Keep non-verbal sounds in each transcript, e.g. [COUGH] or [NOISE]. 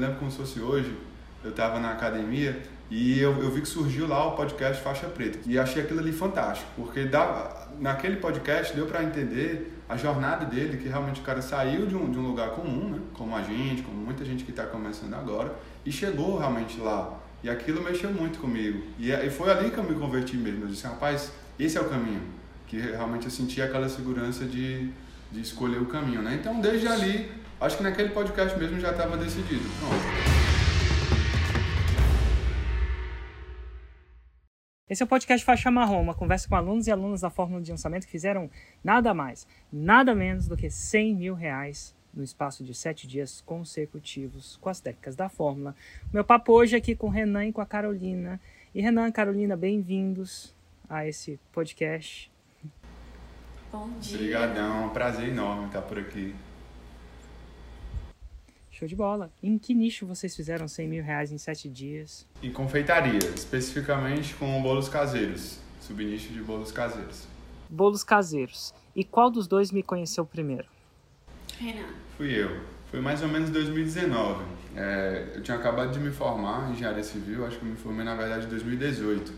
lembro como se fosse hoje, eu estava na academia e eu, eu vi que surgiu lá o podcast Faixa Preta. E achei aquilo ali fantástico, porque dava, naquele podcast deu para entender a jornada dele, que realmente o cara saiu de um, de um lugar comum, né? como a gente, como muita gente que está começando agora, e chegou realmente lá. E aquilo mexeu muito comigo. E, e foi ali que eu me converti mesmo. Eu disse, rapaz, esse é o caminho. Que realmente eu senti aquela segurança de, de escolher o caminho. Né? Então, desde ali, acho que naquele podcast mesmo já estava decidido. Pronto. Esse é o podcast Faixa Marrom, uma conversa com alunos e alunas da Fórmula de Lançamento que fizeram nada mais, nada menos do que 100 mil reais no espaço de sete dias consecutivos com as técnicas da Fórmula. Meu papo hoje é aqui com o Renan e com a Carolina. E Renan e Carolina, bem-vindos a esse podcast. Bom dia. Obrigadão, é um prazer enorme estar por aqui. Show de bola. Em que nicho vocês fizeram 100 mil reais em sete dias? Em confeitaria, especificamente com bolos caseiros. Subnicho de bolos caseiros. Bolos caseiros. E qual dos dois me conheceu primeiro? Renan. Fui eu. Foi mais ou menos 2019. É, eu tinha acabado de me formar em engenharia civil, acho que eu me formei na verdade em 2018.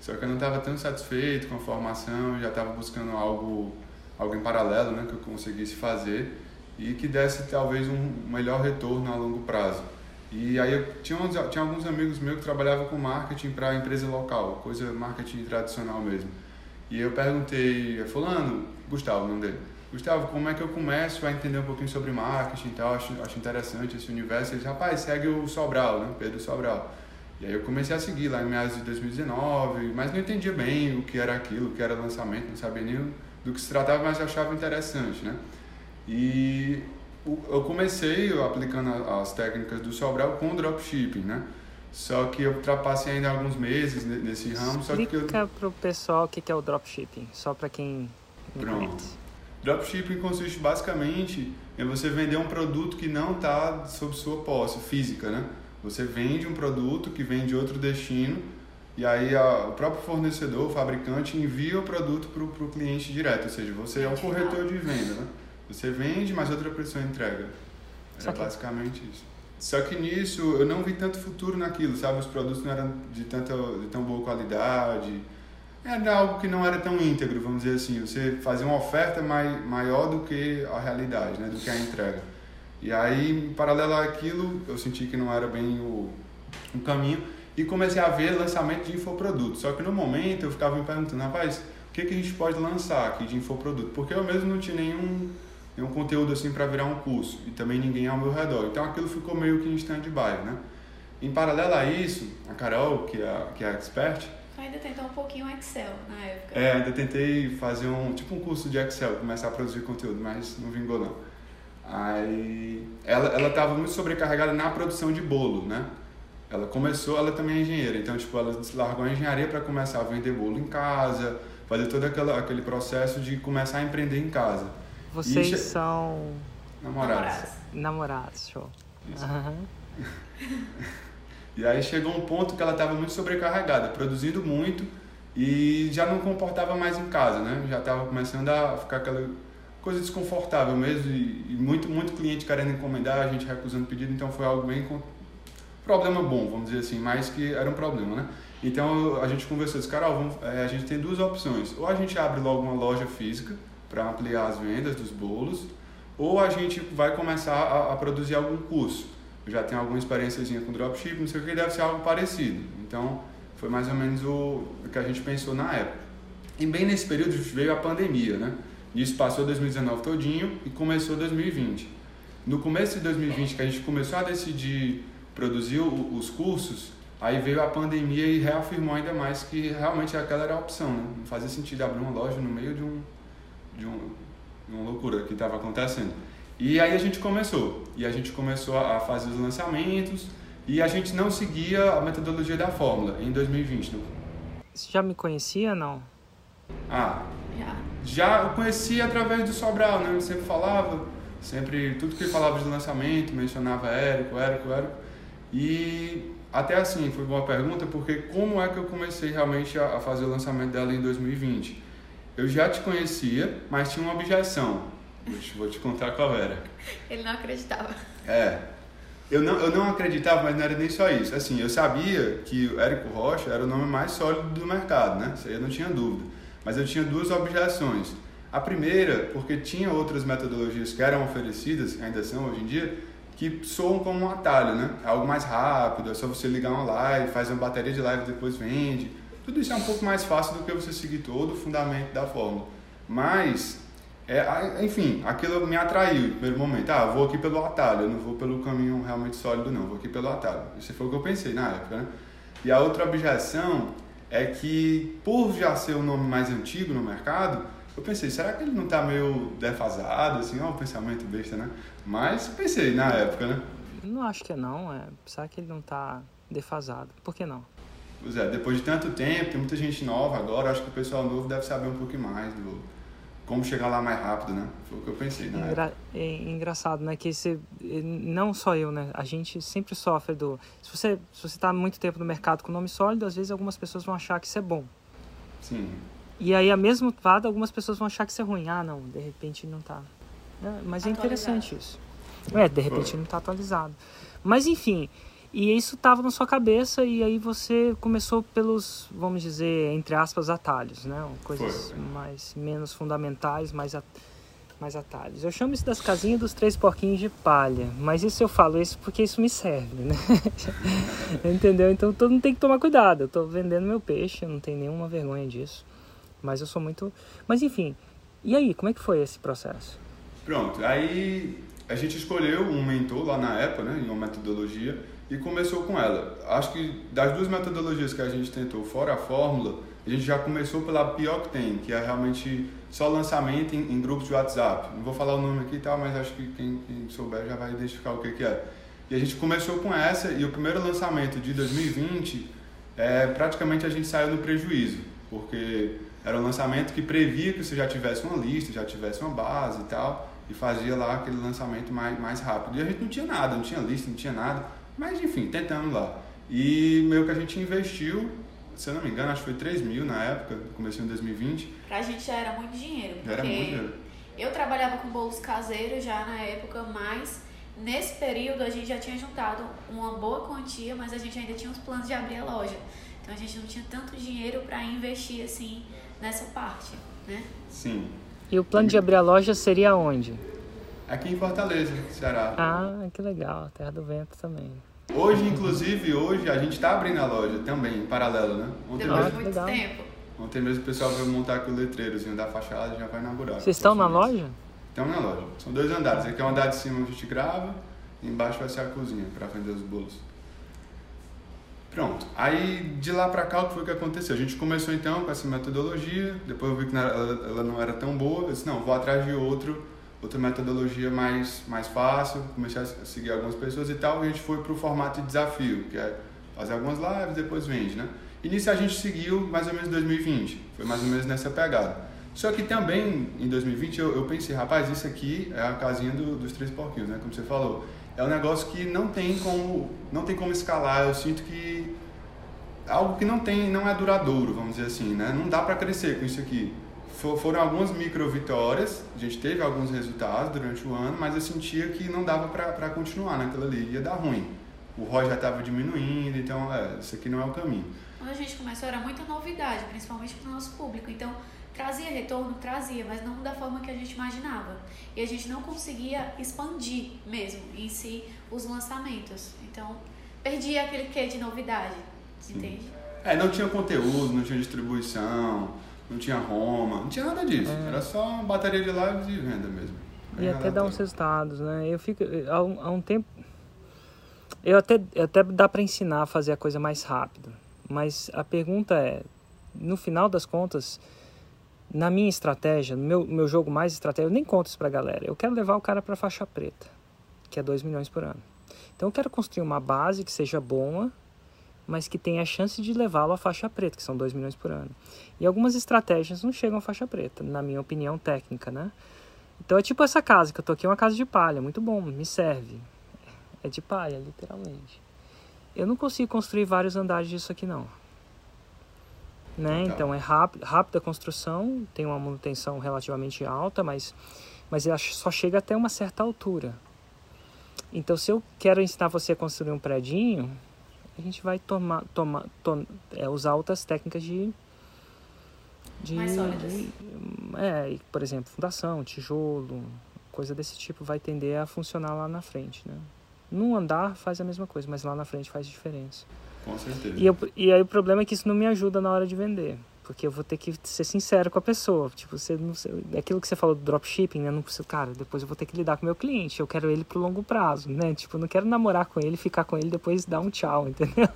Só que eu não estava tão satisfeito com a formação, já estava buscando algo, algo em paralelo né, que eu conseguisse fazer e que desse talvez um melhor retorno a longo prazo. E aí eu tinha, uns, tinha alguns amigos meus que trabalhavam com marketing para empresa local, coisa marketing tradicional mesmo. E eu perguntei, fulano, Gustavo, o nome dele, Gustavo, como é que eu começo a entender um pouquinho sobre marketing e tal, acho, acho interessante esse universo. Ele disse, rapaz, segue o Sobral, né, Pedro Sobral. E aí eu comecei a seguir lá em meados de 2019, mas não entendia bem o que era aquilo, o que era lançamento, não sabia nem do que se tratava, mas achava interessante, né? E eu comecei aplicando as técnicas do Sobral com dropshipping, né? Só que eu ultrapassei ainda alguns meses nesse ramo. Explica só que eu... para o pessoal o que é o dropshipping, só para quem Pronto. conhece. Dropshipping consiste basicamente em você vender um produto que não está sob sua posse física, né? Você vende um produto que vem de outro destino e aí a, o próprio fornecedor, o fabricante, envia o produto para o cliente direto, ou seja, você é um corretor de venda, né? Você vende, mas outra pessoa entrega. É basicamente isso. Só que nisso eu não vi tanto futuro naquilo, sabe? Os produtos não eram de, tanta, de tão boa qualidade. Era algo que não era tão íntegro, vamos dizer assim. Você fazia uma oferta mai, maior do que a realidade, né? do que a entrega. E aí, em paralelo àquilo, eu senti que não era bem o, o caminho e comecei a ver lançamento de infoprodutos. Só que no momento eu ficava me perguntando, rapaz, o que, que a gente pode lançar aqui de infoproduto? Porque eu mesmo não tinha nenhum nenhum conteúdo assim para virar um curso e também ninguém ao meu redor. Então aquilo ficou meio que em stand-by, né? Em paralelo a isso, a Carol, que é, que é a expert, ainda tentou um pouquinho Excel na época. É, ainda tentei fazer um tipo um curso de Excel, começar a produzir conteúdo, mas não vingou não. Aí ela ela estava muito sobrecarregada na produção de bolo, né? Ela começou, ela também é engenheira, então tipo ela largou a engenharia para começar a vender bolo em casa, fazer todo aquela, aquele processo de começar a empreender em casa. Vocês che- são Namorados. namorados, show. Aham. [LAUGHS] E aí chegou um ponto que ela estava muito sobrecarregada, produzindo muito e já não comportava mais em casa, né? Já estava começando a ficar aquela coisa desconfortável mesmo e, e muito muito cliente querendo encomendar, a gente recusando pedido, então foi algo bem com- problema bom, vamos dizer assim, mais que era um problema, né? Então a gente conversou, disse, Carol, vamos, é, a gente tem duas opções, ou a gente abre logo uma loja física para ampliar as vendas dos bolos, ou a gente vai começar a, a produzir algum curso. Eu já tenho alguma experiênciazinha com dropshipping, não sei o que, deve ser algo parecido. Então, foi mais ou menos o, o que a gente pensou na época. E bem nesse período veio a pandemia, né? Isso passou 2019 todinho e começou 2020. No começo de 2020, que a gente começou a decidir produzir o- os cursos, aí veio a pandemia e reafirmou ainda mais que realmente aquela era a opção, né? Não fazia sentido abrir uma loja no meio de um de, um, de uma loucura que estava acontecendo. E aí a gente começou. E a gente começou a fazer os lançamentos e a gente não seguia a metodologia da fórmula em 2020. né? Você já me conhecia, não? Ah, Já. já eu conhecia através do Sobral, né? Ele sempre falava, sempre, tudo que ele falava de lançamento, mencionava Érico, Érico, Érico. E até assim, foi boa pergunta, porque como é que eu comecei realmente a, a fazer o lançamento dela em 2020? Eu já te conhecia, mas tinha uma objeção. Vou te, vou te contar qual era. [LAUGHS] Ele não acreditava. É. Eu não, eu não acreditava, mas não era nem só isso. Assim, eu sabia que o Érico Rocha era o nome mais sólido do mercado, né? Isso aí eu não tinha dúvida. Mas eu tinha duas objeções. A primeira, porque tinha outras metodologias que eram oferecidas, ainda são hoje em dia, que soam como um atalho, né? É algo mais rápido, é só você ligar uma live, faz uma bateria de live e depois vende. Tudo isso é um pouco mais fácil do que você seguir todo o fundamento da fórmula. Mas é, enfim, aquilo me atraiu primeiro momento. Ah, vou aqui pelo atalho, eu não vou pelo caminho realmente sólido, não, vou aqui pelo atalho. Isso foi o que eu pensei na época, né? E a outra objeção é que, por já ser o nome mais antigo no mercado, eu pensei, será que ele não está meio defasado, assim, ó, um pensamento besta, né? Mas pensei na época, né? Não acho que é não, é. Será que ele não está defasado? Por que não? Pois é, depois de tanto tempo, tem muita gente nova agora, acho que o pessoal novo deve saber um pouquinho mais do como chegar lá mais rápido, né? Foi o que eu pensei, né? Engra é engraçado, né? Que você, não só eu, né? A gente sempre sofre do... Se você se você está muito tempo no mercado com nome sólido, às vezes algumas pessoas vão achar que isso é bom. Sim. E aí, a mesmo lado, algumas pessoas vão achar que isso é ruim. Ah, não, de repente não está. É, mas é interessante isso. É, de repente Foi. não está atualizado. Mas, enfim, e isso estava na sua cabeça e aí você começou pelos, vamos dizer, entre aspas, atalhos, né? Coisas Foi. mais menos fundamentais, mais, mais atalhos. Eu chamo isso das casinhas dos três porquinhos de palha, mas isso eu falo isso porque isso me serve, né? [LAUGHS] Entendeu? Então todo mundo tem que tomar cuidado. Eu estou vendendo meu peixe, eu não tenho nenhuma vergonha disso. Mas eu sou muito. Mas enfim, e aí, como é que foi esse processo? Pronto, aí a gente escolheu um mentor lá na EPA, né, em uma metodologia e começou com ela. Acho que das duas metodologias que a gente tentou, fora a fórmula, a gente já começou pela pior que tem, que é realmente só lançamento em, em grupos de WhatsApp. Não vou falar o nome aqui e tal, mas acho que quem, quem, souber já vai identificar o que, que é. E a gente começou com essa e o primeiro lançamento de 2020, é, praticamente a gente saiu no prejuízo, porque era um lançamento que previa que você já tivesse uma lista, já tivesse uma base e tal, e fazia lá aquele lançamento mais, mais rápido. E a gente não tinha nada, não tinha lista, não tinha nada. Mas enfim, tentamos lá. E meio que a gente investiu, se eu não me engano, acho que foi 3 mil na época, comecei em 2020. Pra gente já era muito dinheiro. Já era muito dinheiro. Eu trabalhava com bolos caseiros já na época, mas nesse período a gente já tinha juntado uma boa quantia, mas a gente ainda tinha os planos de abrir a loja. Então a gente não tinha tanto dinheiro para investir assim nessa parte, né? Sim. E o plano de abrir a loja seria onde? Aqui em Fortaleza, Ceará. Ah, que legal, Terra do Vento também. Hoje, inclusive, hoje a gente está abrindo a loja também, em paralelo, né? Ontem Depois mesmo, muito legal. tempo. Ontem mesmo o pessoal veio montar aqui o letreirozinho da fachada e já vai inaugurar. Vocês estão na loja? Estamos na loja. São dois andares. Aqui é o andar de cima onde a gente grava e embaixo vai ser a cozinha para vender os bolos. Pronto. Aí de lá para cá o que foi que aconteceu? A gente começou então com essa metodologia, depois eu vi que ela, ela não era tão boa, eu disse, não, vou atrás de outro outra metodologia mais, mais fácil, comecei a seguir algumas pessoas e tal, e a gente foi para o formato de desafio, que é fazer algumas lives, depois vende, né? E nisso a gente seguiu mais ou menos 2020, foi mais ou menos nessa pegada. Só que também em 2020 eu, eu pensei, rapaz, isso aqui é a casinha do, dos três porquinhos, né? Como você falou. É um negócio que não tem como, não tem como escalar. Eu sinto que algo que não tem, não é duradouro, vamos dizer assim, né? Não dá para crescer com isso aqui foram algumas micro vitórias, a gente teve alguns resultados durante o ano, mas eu sentia que não dava para continuar naquilo ali, ia dar ruim. O ROI já estava diminuindo, então é, isso aqui não é o caminho. Quando a gente começou era muita novidade, principalmente para o nosso público, então trazia retorno, trazia, mas não da forma que a gente imaginava. E a gente não conseguia expandir mesmo em si os lançamentos. Então perdia aquele quê de novidade, Sim. entende? É, não tinha conteúdo, não tinha distribuição não tinha Roma, não tinha nada disso. É. Era só bateria de lives e venda mesmo. E até dar uns resultados, né? Eu fico. Há um, há um tempo. Eu até, até dá para ensinar a fazer a coisa mais rápido. Mas a pergunta é: no final das contas, na minha estratégia, no meu, meu jogo mais estratégico, eu nem conto isso pra galera. Eu quero levar o cara pra faixa preta, que é 2 milhões por ano. Então eu quero construir uma base que seja boa, mas que tenha a chance de levá-lo à faixa preta, que são 2 milhões por ano. E algumas estratégias não chegam à faixa preta, na minha opinião técnica, né? Então é tipo essa casa que eu tô aqui, é uma casa de palha, muito bom, me serve. É de palha, literalmente. Eu não consigo construir vários andares disso aqui não. Né? Então é rápido, rápida a construção, tem uma manutenção relativamente alta, mas, mas ela só chega até uma certa altura. Então, se eu quero ensinar você a construir um predinho, a gente vai tomar, tomar, tom, é, usar outras técnicas de de, Mais sólidas. de- é, por exemplo, fundação, tijolo, coisa desse tipo vai tender a funcionar lá na frente, né? Num andar faz a mesma coisa, mas lá na frente faz diferença. Com certeza. E, eu, e aí o problema é que isso não me ajuda na hora de vender. Porque eu vou ter que ser sincero com a pessoa. Tipo, você não sei, aquilo que você falou do dropshipping, né? Não precisa, cara, depois eu vou ter que lidar com o meu cliente. Eu quero ele pro longo prazo, né? Tipo, eu não quero namorar com ele, ficar com ele e depois dar um tchau, [LAUGHS] entendeu?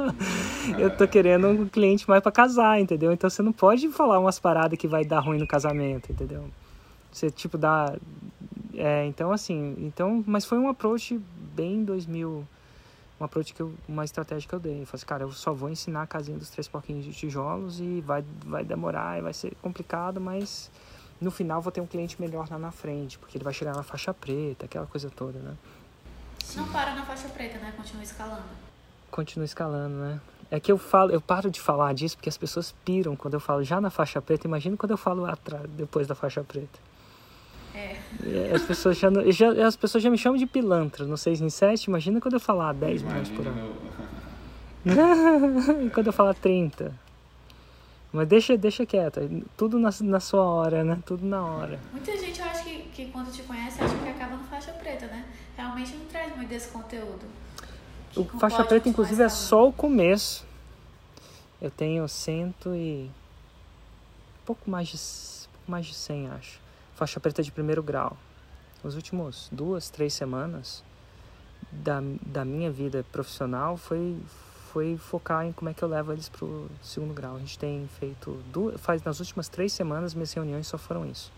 Eu tô querendo um cliente mais pra casar, entendeu? Então você não pode falar umas paradas que vai dar ruim no casamento, entendeu? Você, tipo, dá. É, então, assim. Então, mas foi um approach bem 2000. Um approach que eu, uma estratégia que eu dei. Eu falei assim, cara, eu só vou ensinar a casinha dos três porquinhos de tijolos e vai, vai demorar e vai ser complicado, mas no final vou ter um cliente melhor lá na frente, porque ele vai chegar na faixa preta, aquela coisa toda, né? Não para na faixa preta, né? Continua escalando. Continua escalando, né? É que eu falo, eu paro de falar disso porque as pessoas piram quando eu falo já na faixa preta. Imagina quando eu falo atrás, depois da faixa preta. É. As pessoas já, já, as pessoas já me chamam de pilantra no 6 em 7. Imagina quando eu falar 10 milhões por ano. E [LAUGHS] quando eu falar 30. Mas deixa, deixa quieto. Tudo na, na sua hora, né? Tudo na hora. Muita gente, eu acho que, que quando te conhece, acha que acaba no faixa preta, né? Realmente não traz muito desse conteúdo. O Que faixa pode preta, inclusive, é só o começo. Eu tenho cento e. pouco mais de, pouco mais de 100, acho. Faixa preta de primeiro grau. Os últimos duas, três semanas da, da minha vida profissional foi, foi focar em como é que eu levo eles pro segundo grau. A gente tem feito. Duas, faz nas últimas três semanas, minhas reuniões só foram isso.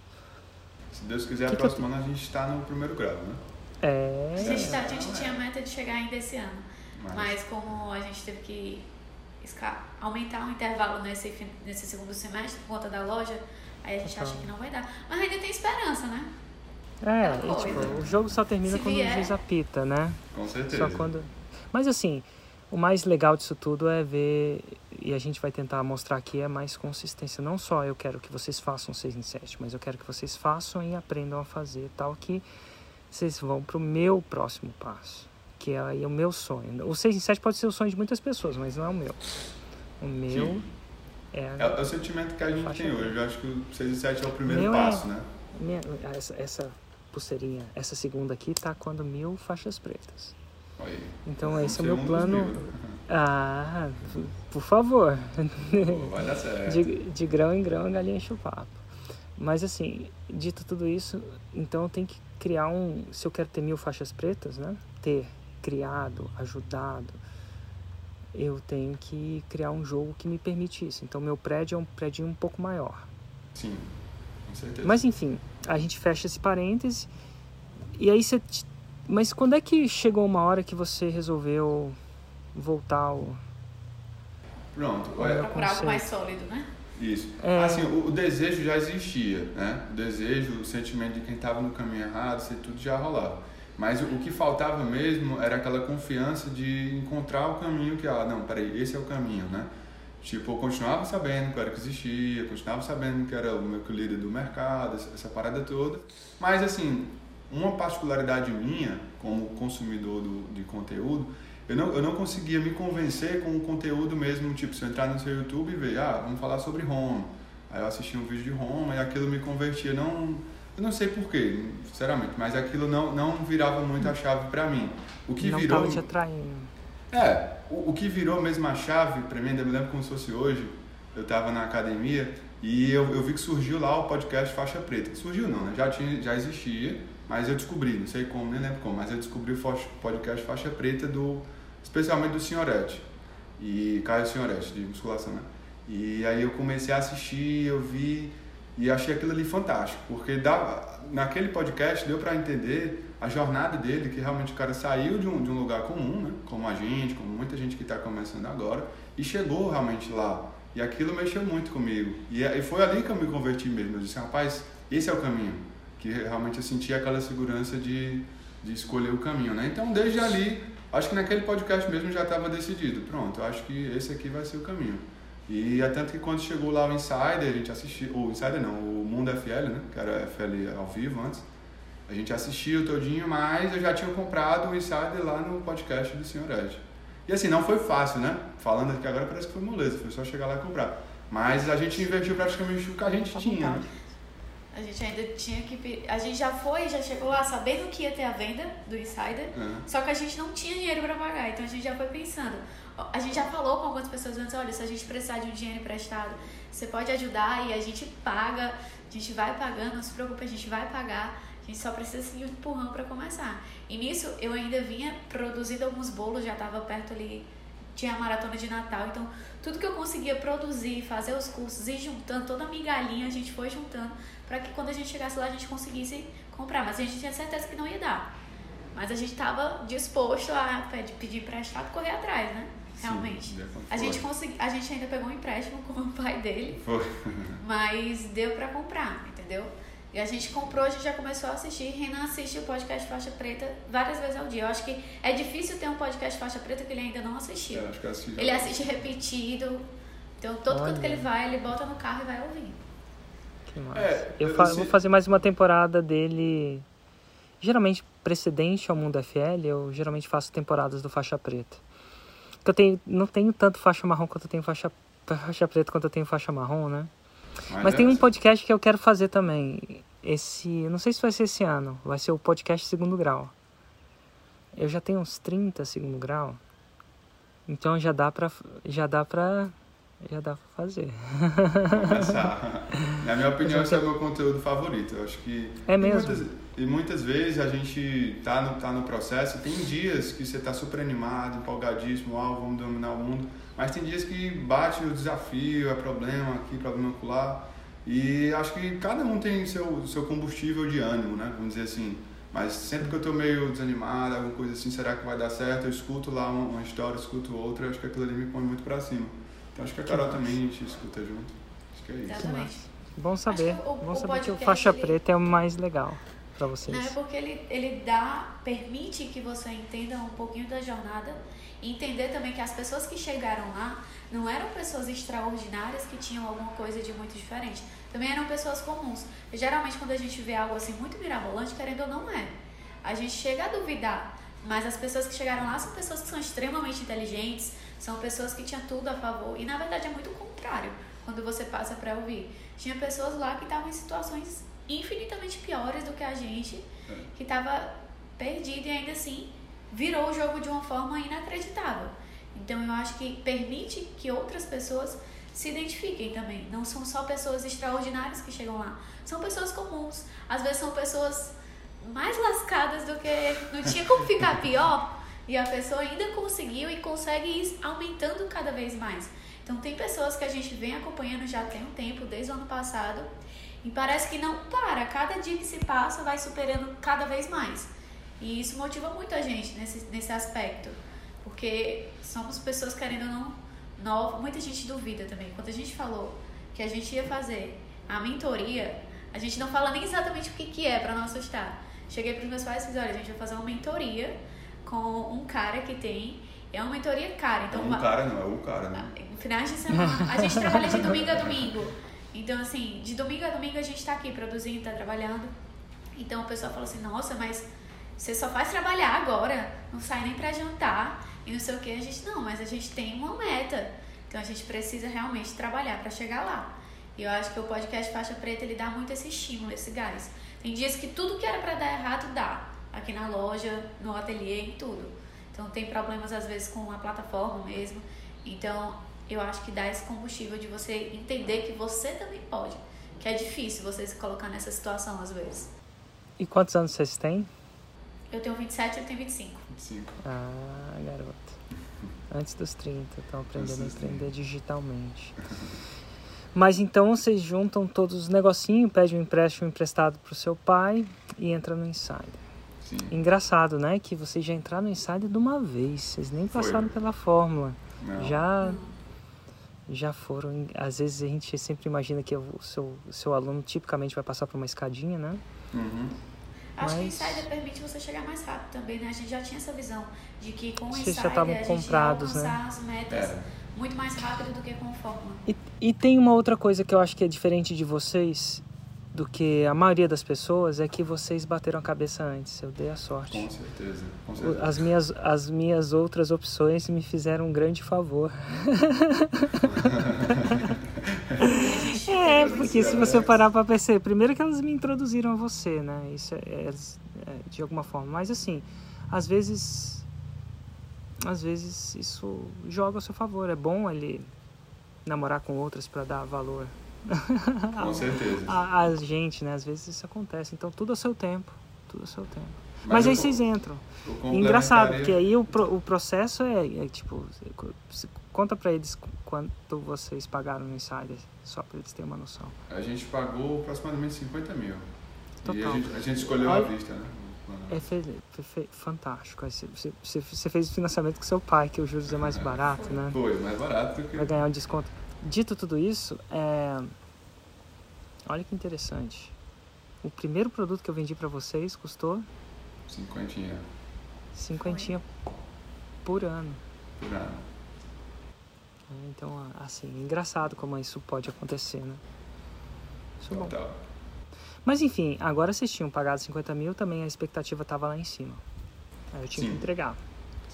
Se Deus quiser, Que a eu- próxima ano a gente está no primeiro grau, né? É. A gente, tá- a gente tinha meta de chegar ainda esse ano. Mas, Mas como a gente teve que aumentar o intervalo nesse, nesse segundo semestre por conta da loja, aí a gente Total. acha que não vai dar. Mas ainda tem esperança, né? É, e, tipo, o jogo só termina Se quando vier. o juiz apita, né? com certeza. Só quando. Mas assim, o mais legal disso tudo é ver, e a gente vai tentar mostrar aqui, é mais consistência. Não só eu quero que vocês façam 6 em 7, mas eu quero que vocês façam e aprendam a fazer, tal que vocês vão pro meu próximo passo, que é aí o meu sonho. O 6 em 7 pode ser o sonho de muitas pessoas, mas não é o meu. O meu Sim. É, É, é o sentimento que a gente tem hoje. Eu acho que o 6 e 7 é o primeiro Meu é- passo, né? minha- essa, essa pulseirinha, essa segunda aqui tá quando mil faixas pretas. Então esse é o meu um plano. [LAUGHS] Ah, por favor. Pô, Vai dar certo. De, de grão em grão a galinha enche o papo. Mas assim, dito tudo isso, então eu tenho que criar um. Se eu quero ter mil faixas pretas, né? Ter criado, ajudado, eu tenho que criar um jogo que me permite isso. Então meu prédio é um prédio um pouco maior. Sim, com certeza. Mas enfim, a gente fecha esse parêntese. E aí você. Mas quando é que chegou uma hora que você resolveu voltar ao. Pronto. Olha, É, Procurar algo mais sólido, né? Isso. É. Assim, o, o desejo já existia, né? O desejo, o sentimento de quem estava no caminho errado, isso tudo já rolava. Mas o, que faltava mesmo era aquela confiança de encontrar o caminho que, ah, não, peraí, esse é o caminho, né? Tipo, eu continuava sabendo que era que existia, continuava sabendo que era o meu líder do mercado, essa parada toda. Mas, assim, uma particularidade minha, como consumidor do, de conteúdo, eu não, eu não conseguia me convencer com o conteúdo mesmo, tipo, se eu entrar no seu YouTube e ver, ah, vamos falar sobre Roma. Aí eu assistia um vídeo de Roma e aquilo me convertia, não... Eu não sei porquê, sinceramente, mas aquilo não, não virava muito a chave pra mim. O que não virou... tava te atraindo. É, o, o que virou mesmo a chave pra mim, ainda me lembro como se fosse hoje, eu tava na academia e eu, eu vi que surgiu lá o podcast Faixa Preta. Surgiu não, né? Já, tinha, já existia, mas eu descobri, não sei como, nem lembro como, mas eu descobri o podcast Faixa Preta do, especialmente do Senhorete, e Caio Senhorete, de musculação, né? E aí eu comecei a assistir, eu vi e achei aquilo ali fantástico, porque dava, naquele podcast deu para entender a jornada dele, que realmente o cara saiu de um, de um lugar comum, né? como a gente, como muita gente que está começando agora, e chegou realmente lá. E aquilo mexeu muito comigo. E, e foi ali que eu me converti mesmo. Eu disse, rapaz, esse é o caminho. Que realmente eu senti aquela segurança de, de escolher o caminho. Né? Então, desde ali, acho que naquele podcast mesmo já estava decidido. Pronto, acho que esse aqui vai ser o caminho. E é tanto que quando chegou lá o Insider, a gente assistiu, o Insider não, o Mundo FL, né, que era FL ao vivo antes, a gente assistiu todinho, mas eu já tinha comprado o Insider lá no podcast do Sr. Ed. E assim, não foi fácil, né? Falando aqui agora parece que foi moleza, foi só chegar lá e comprar. Mas a gente investiu praticamente o que a gente tinha. Né? A gente ainda tinha que. A gente já foi, já chegou lá sabendo que ia ter a venda do Insider, é. só que a gente não tinha dinheiro para pagar. Então a gente já foi pensando. A gente já falou com algumas pessoas antes: olha, se a gente precisar de um dinheiro emprestado, você pode ajudar e a gente paga, a gente vai pagando, não se preocupe, a gente vai pagar. A gente só precisa assim, de um empurrão para começar. E nisso eu ainda vinha produzindo alguns bolos, já estava perto ali, tinha a maratona de Natal, então tudo que eu conseguia produzir, fazer os cursos e juntando toda a migalhinha, a gente foi juntando para que quando a gente chegasse lá a gente conseguisse comprar. Mas a gente tinha certeza que não ia dar. Mas a gente estava disposto a pedir emprestado correr atrás, né? Realmente. Sim, a gente consegui, a gente ainda pegou um empréstimo com o pai dele. [LAUGHS] Foi. mas deu para comprar, entendeu? E a gente comprou, a gente já começou a assistir. Renan assiste o podcast Faixa Preta várias vezes ao dia. Eu acho que é difícil ter um podcast Faixa Preta que ele ainda não assistiu. Eu acho que assisti ele assiste repetido. Então, todo Olha. canto que ele vai, ele bota no carro e vai ouvir. Que massa. É, eu, eu fa vou fazer mais uma temporada dele. Geralmente, precedente ao Mundo FL, eu geralmente faço temporadas do Faixa Preta. Eu tenho, não tenho tanto faixa marrom quanto eu tenho faixa, faixa preta quanto eu tenho faixa marrom, né? Mas, Mas tem um podcast que eu quero fazer também. Esse, não sei se vai ser esse ano, vai ser o podcast segundo grau. Eu já tenho uns 30 segundo grau. Então já dá pra já dá pra já dá pra fazer. Começar. [LAUGHS] Na minha opinião, esse é o meu conteúdo favorito. Eu acho que É mesmo. Muitas, e muitas vezes a gente tá no, tá no processo, tem dias que você tá super animado, empolgadíssimo, ah, vamos dominar o mundo. Mas tem dias que bate o desafio, é problema aqui, problema lá. E acho que cada um tem seu, seu combustível de ânimo, né? Vamos dizer assim. Mas sempre que eu estou meio desanimado, alguma coisa assim, será que vai dar certo? Eu escuto lá uma, uma história, escuto outra, acho que aquilo ali me põe muito para cima. Então acho que a Carol também a gente escuta junto. Acho que é isso. Exatamente. Bom saber. O, Bom saber que o faixa preta é o mais legal para vocês. Não, é porque ele, ele dá, permite que você entenda um pouquinho da jornada entender também que as pessoas que chegaram lá não eram pessoas extraordinárias que tinham alguma coisa de muito diferente. Também eram pessoas comuns. E, geralmente, quando a gente vê algo assim muito mirabolante, querendo ou não é, a gente chega a duvidar. Mas as pessoas que chegaram lá são pessoas que são extremamente inteligentes, são pessoas que tinham tudo a favor. E na verdade é muito o contrário quando você passa para ouvir. Tinha pessoas lá que estavam em situações infinitamente piores do que a gente, é. que estava perdido e ainda assim virou o jogo de uma forma inacreditável. Então eu acho que permite que outras pessoas se identifiquem também. Não são só pessoas extraordinárias que chegam lá, são pessoas comuns. Às vezes são pessoas mais lascadas do que não tinha como ficar pior e a pessoa ainda conseguiu e consegue ir aumentando cada vez mais. Então tem pessoas que a gente vem acompanhando já tem um tempo, desde o ano passado, e parece que não para. Cada dia que se passa vai superando cada vez mais. E isso motiva muito a gente nesse, nesse aspecto. Porque somos pessoas querendo ou não. Muita gente duvida também. Quando a gente falou que a gente ia fazer a mentoria, a gente não fala nem exatamente o que, que é para não assustar. Cheguei para os meus pais e fiz: olha, a gente vai fazer uma mentoria com um cara que tem. É uma mentoria cara. Então, é um cara, não, é o cara, né? Finais de semana. A gente trabalha de domingo a domingo. Então, assim, de domingo a domingo a gente está aqui produzindo, está trabalhando. Então o pessoal fala assim: nossa, mas você só faz trabalhar agora, não sai nem para jantar e não sei o que. A gente, não, mas a gente tem uma meta. Então a gente precisa realmente trabalhar para chegar lá. E eu acho que o podcast Faixa Preta ele dá muito esse estímulo, esse gás. Tem dias que tudo que era para dar errado dá. Aqui na loja, no ateliê, em tudo. Então tem problemas às vezes com a plataforma mesmo. Então eu acho que dá esse combustível de você entender que você também pode. Que é difícil você se colocar nessa situação às vezes. E quantos anos vocês têm? Eu tenho 27 e ele tem 25. 25. Ah, garoto. Antes dos 30, estão aprendendo a empreender digitalmente. Mas então vocês juntam todos os negocinhos, pedem um empréstimo emprestado pro seu pai e entra no Insider. Sim. Engraçado, né? Que vocês já entraram no Insider de uma vez, vocês nem passaram Foi. pela fórmula. Não. Já já foram. Às vezes a gente sempre imagina que o seu, seu aluno tipicamente vai passar por uma escadinha, né? Uhum. Acho Mas... que o Insider permite você chegar mais rápido também, né? A gente já tinha essa visão de que com o Insider já a gente comprados, né? as metas é. muito mais rápido do que com o Fórmula. E, e tem uma outra coisa que eu acho que é diferente de vocês, do que a maioria das pessoas é que vocês bateram a cabeça antes. Eu dei a sorte. Com certeza, com certeza. As minhas, as minhas outras opções me fizeram um grande favor. [LAUGHS] é, porque se você parar para perceber, primeiro que elas me introduziram a você, né? Isso é, é, é, de alguma forma. Mas assim, às vezes, às vezes isso joga a seu favor. É bom ele namorar com outras para dar valor com [LAUGHS] certeza. A, a, gente, né? Às vezes isso acontece. Então tudo ao seu tempo. Tudo ao seu tempo. Mas, Mas aí vocês entram. Engraçado, porque aí o, o processo é, é tipo. Conta pra eles quanto vocês pagaram no Insider, só pra eles terem uma noção. A gente pagou aproximadamente 50 mil. Total. E a gente, a gente escolheu Olha, a vista, né? É fe, fe, fantástico. Você, você, você, fez o financiamento com seu pai, que o juros é mais [LAUGHS] barato, né? Foi, mais barato do que. Vai ganhar um desconto. Dito tudo isso, é... olha que interessante. O primeiro produto que eu vendi para vocês custou? Cinquentinha. Cinquentinha por ano. Por ano. É, então, assim, engraçado como isso pode acontecer, né? Isso Total. Bom. Mas enfim, agora vocês tinham pagado 50 mil, também a expectativa estava lá em cima. Aí eu tinha Sim. que entregar.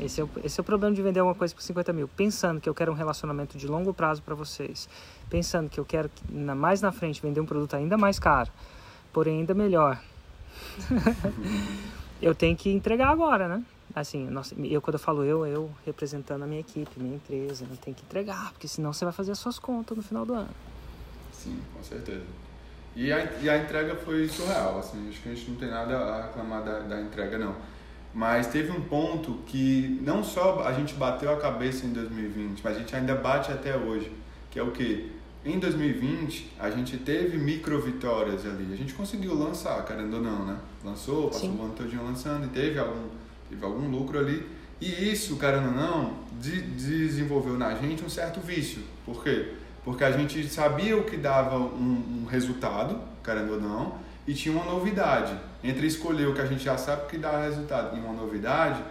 Esse é, o, esse é o problema de vender alguma coisa por 50 mil. Pensando que eu quero um relacionamento de longo prazo para vocês. Pensando que eu quero, na, mais na frente, vender um produto ainda mais caro, porém ainda melhor. [LAUGHS] eu tenho que entregar agora, né? Assim, nossa, eu quando eu falo eu, eu representando a minha equipe, minha empresa, eu tenho que entregar, porque senão você vai fazer as suas contas no final do ano. Sim, com certeza. E a, e a entrega foi surreal, assim, acho que a gente não tem nada a reclamar da, da entrega, não. Mas teve um ponto que não só a gente bateu a cabeça em 2020, mas a gente ainda bate até hoje, que é o que? Em 2020, a gente teve micro vitórias ali. A gente conseguiu lançar, querendo ou não, né? Lançou, passou Sim. o ano todinho lançando e teve algum, teve algum lucro ali. E isso, querendo ou não, de, desenvolveu na gente um certo vício. Por quê? Porque a gente sabia o que dava um, um resultado, querendo ou não, e tinha uma novidade. Entre escolher o que a gente já sabe que dá resultado e uma novidade,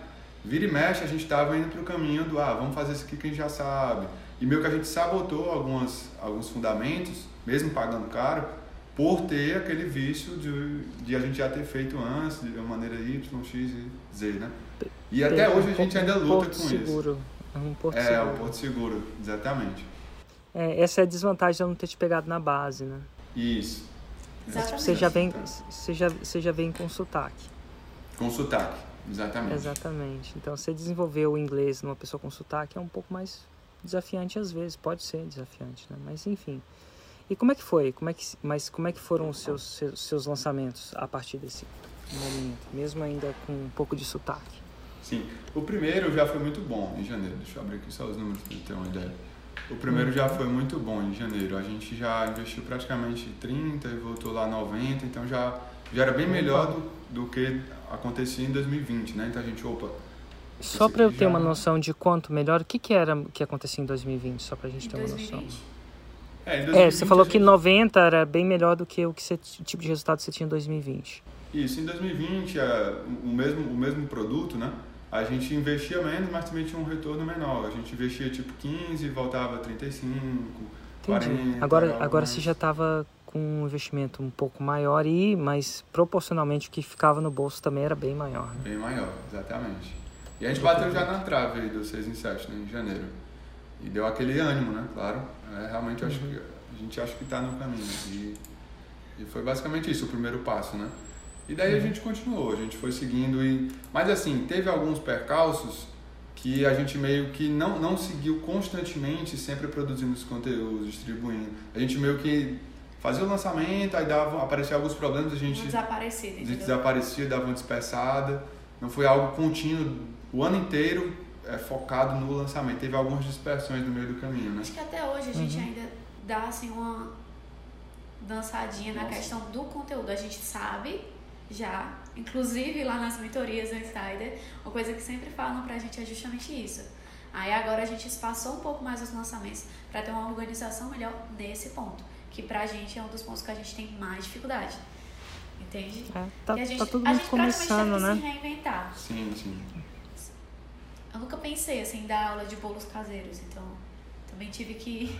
vira e mexe, a gente estava indo para o caminho do, ah, vamos fazer isso aqui que a gente já sabe. E meio que a gente sabotou algumas, alguns fundamentos, mesmo pagando caro, por ter aquele vício de, de a gente já ter feito antes, de uma maneira Y, X e Z, né? E até hoje a gente ainda luta com seguro. isso. É um porto é, seguro. É, um porto seguro, exatamente. É, essa é a desvantagem de eu não ter te pegado na base, né? Isso. Exatamente. Você já vem, você já, você já vem com sotaque. Com sotaque, exatamente. Exatamente. Então, você desenvolver o inglês numa pessoa com sotaque é um pouco mais desafiante às vezes, pode ser desafiante, né? Mas enfim. E como é que foi? Como é que, mas como é que foram os seus, seus, seus lançamentos a partir desse momento, mesmo ainda com um pouco de sotaque? Sim, o primeiro já foi muito bom em janeiro. Deixa eu abrir aqui só os números para ter uma ideia. O primeiro já foi muito bom em janeiro. A gente já investiu praticamente 30 e voltou lá 90, então já, já era bem melhor do, do que acontecia em 2020, né? Então a gente, opa. Só para eu ter uma noção de quanto melhor, o que, que era que acontecia em 2020, só para a gente ter uma noção. É, 2020, é, você falou gente... que 90 era bem melhor do que o que você, tipo de resultado que você tinha em 2020. Isso, em 2020, é, o, mesmo, o mesmo produto, né? A gente investia menos, mas também tinha um retorno menor. A gente investia tipo 15, voltava 35, Entendi. 40. Agora, agora você já estava com um investimento um pouco maior e, mas proporcionalmente o que ficava no bolso também era bem maior. Né? Bem maior, exatamente. E a gente bateu já na trave aí do 6 em 7, né, em janeiro. E deu aquele ânimo, né? Claro. É, realmente uhum. acho que a gente acha que está no caminho. E, e foi basicamente isso, o primeiro passo, né? E daí a gente continuou, a gente foi seguindo e mas assim, teve alguns percalços que a gente meio que não, não seguiu constantemente, sempre produzindo os conteúdos, distribuindo. A gente meio que fazia o lançamento, aí dava, aparecia alguns problemas, a gente desaparecia, a gente desaparecia, dava uma dispersada. Não foi algo contínuo o ano inteiro é, focado no lançamento. Teve algumas dispersões no meio do caminho, né? Acho que até hoje a gente uhum. ainda dá assim uma dançadinha Nossa. na questão do conteúdo. A gente sabe já, inclusive lá nas mentorias do Insider, uma coisa que sempre falam pra gente é justamente isso. Aí agora a gente espaçou um pouco mais os lançamentos para ter uma organização melhor nesse ponto, que pra gente é um dos pontos que a gente tem mais dificuldade. Entende? É, tá, a gente, tá todo mundo começando, né? se reinventar. Sim, sim. Eu nunca pensei assim em dar aula de bolos caseiros, então Também tive que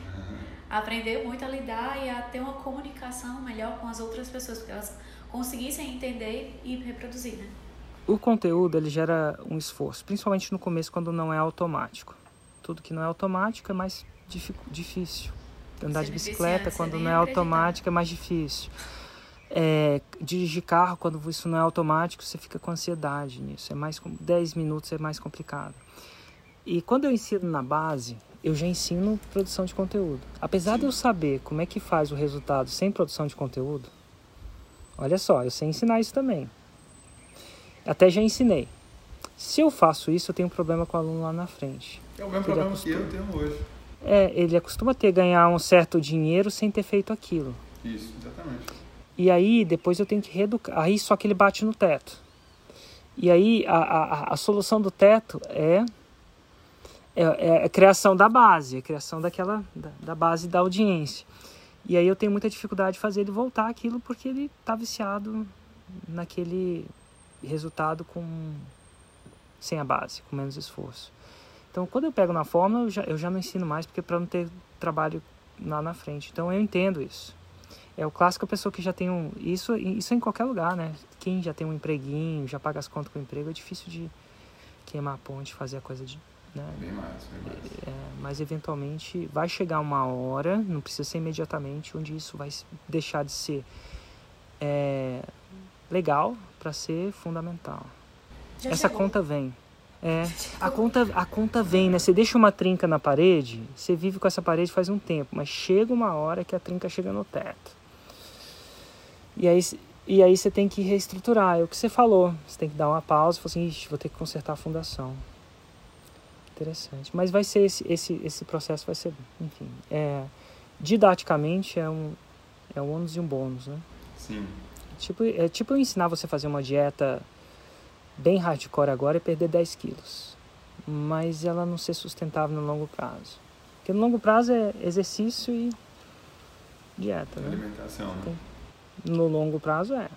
aprender muito a lidar e a ter uma comunicação melhor com as outras pessoas, porque elas conseguissem entender e reproduzir, né? O conteúdo ele gera um esforço, principalmente no começo quando não é automático. Tudo que não é automático é mais difícil. Andar de bicicleta quando não é automático é mais difícil. É, dirigir carro quando isso não é automático você fica com ansiedade nisso. É mais 10 minutos é mais complicado. E quando eu ensino na base, eu já ensino produção de conteúdo. Apesar Sim. de eu saber como é que faz o resultado sem produção de conteúdo, olha só, eu sei ensinar isso também. Até já ensinei. Se eu faço isso, eu tenho um problema com o aluno lá na frente. É o mesmo problema acostuma... que eu tenho hoje. É, ele acostuma ter ganhar um certo dinheiro sem ter feito aquilo. Isso, exatamente. E aí, depois eu tenho que reeducar. Aí só que ele bate no teto. E aí, a, a, a solução do teto é é, é a criação da base, a criação daquela da, da, base da audiência. E aí eu tenho muita dificuldade de fazer ele voltar aquilo porque ele está viciado naquele resultado com sem a base, com menos esforço. Então, quando eu pego na fórmula, eu já, eu já não ensino mais porque para não ter trabalho lá na frente. Então, eu entendo isso. É o clássico a pessoa que já tem um isso isso em qualquer lugar, né? Quem já tem um empreguinho, já paga as contas com o emprego, é difícil de queimar a ponte, fazer a coisa de né? Bem mais, bem mais. É, mas eventualmente vai chegar uma hora, não precisa ser imediatamente, onde isso vai deixar de ser é, legal para ser fundamental. Já Essa chegou. conta vem. É, a conta, a conta vem, né? Você deixa uma trinca na parede, você vive com essa parede faz um tempo, mas chega uma hora que a trinca chega no teto. E aí, e aí você tem que reestruturar. É o que você falou. Você tem que dar uma pausa e falar assim, vou ter que consertar a fundação. Interessante. Mas vai ser esse, esse, esse processo vai ser, enfim, é, didaticamente é um, é um ônus e um bônus, né? Sim. Tipo, é tipo eu ensinar você a fazer uma dieta bem hardcore agora e perder 10 quilos. Mas ela não ser sustentável no longo prazo. Porque no longo prazo é exercício e dieta, né? Alimentação, né? No longo prazo é.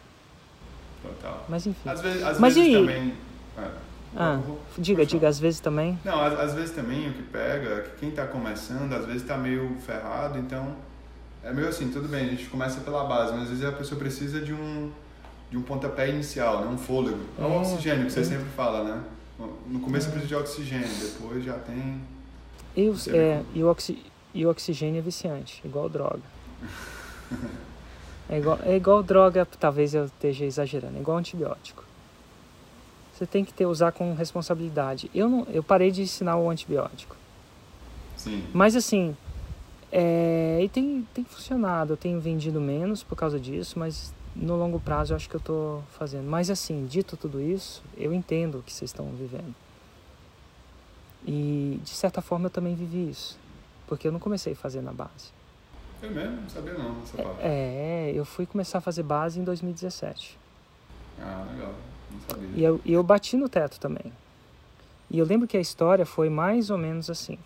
Total. Mas enfim. Às vezes, às Mas vezes e... também... É ah, diga, diga, às vezes também. Não, às, às, vezes também o que pega é que quem está começando, às vezes está meio ferrado, então é meio assim, tudo bem, a gente começa pela base, mas às vezes a pessoa precisa de um, de um pontapé inicial, né? um fôlego. É o oxigênio que você sempre fala, né? No começo é. precisa de oxigênio, depois já tem. E o, é, e, o oxi, e o oxigênio é viciante, igual droga. [LAUGHS] é, igual, é igual droga, talvez eu esteja exagerando, é igual antibiótico você tem que ter usar com responsabilidade. Eu não, eu parei de ensinar o antibiótico. Sim. Mas assim, é, e tem, tem funcionado. Eu tenho vendido menos por causa disso, mas no longo prazo eu acho que eu estou fazendo. Mas assim, dito tudo isso, eu entendo o que vocês estão vivendo. E de certa forma eu também vivi isso, porque eu não comecei a fazer na base. Eu mesmo não sabia não essa parte. É, eu fui começar a fazer base em 2017. Ah, legal. E eu, e eu bati no teto também. E eu lembro que a história foi mais ou menos assim.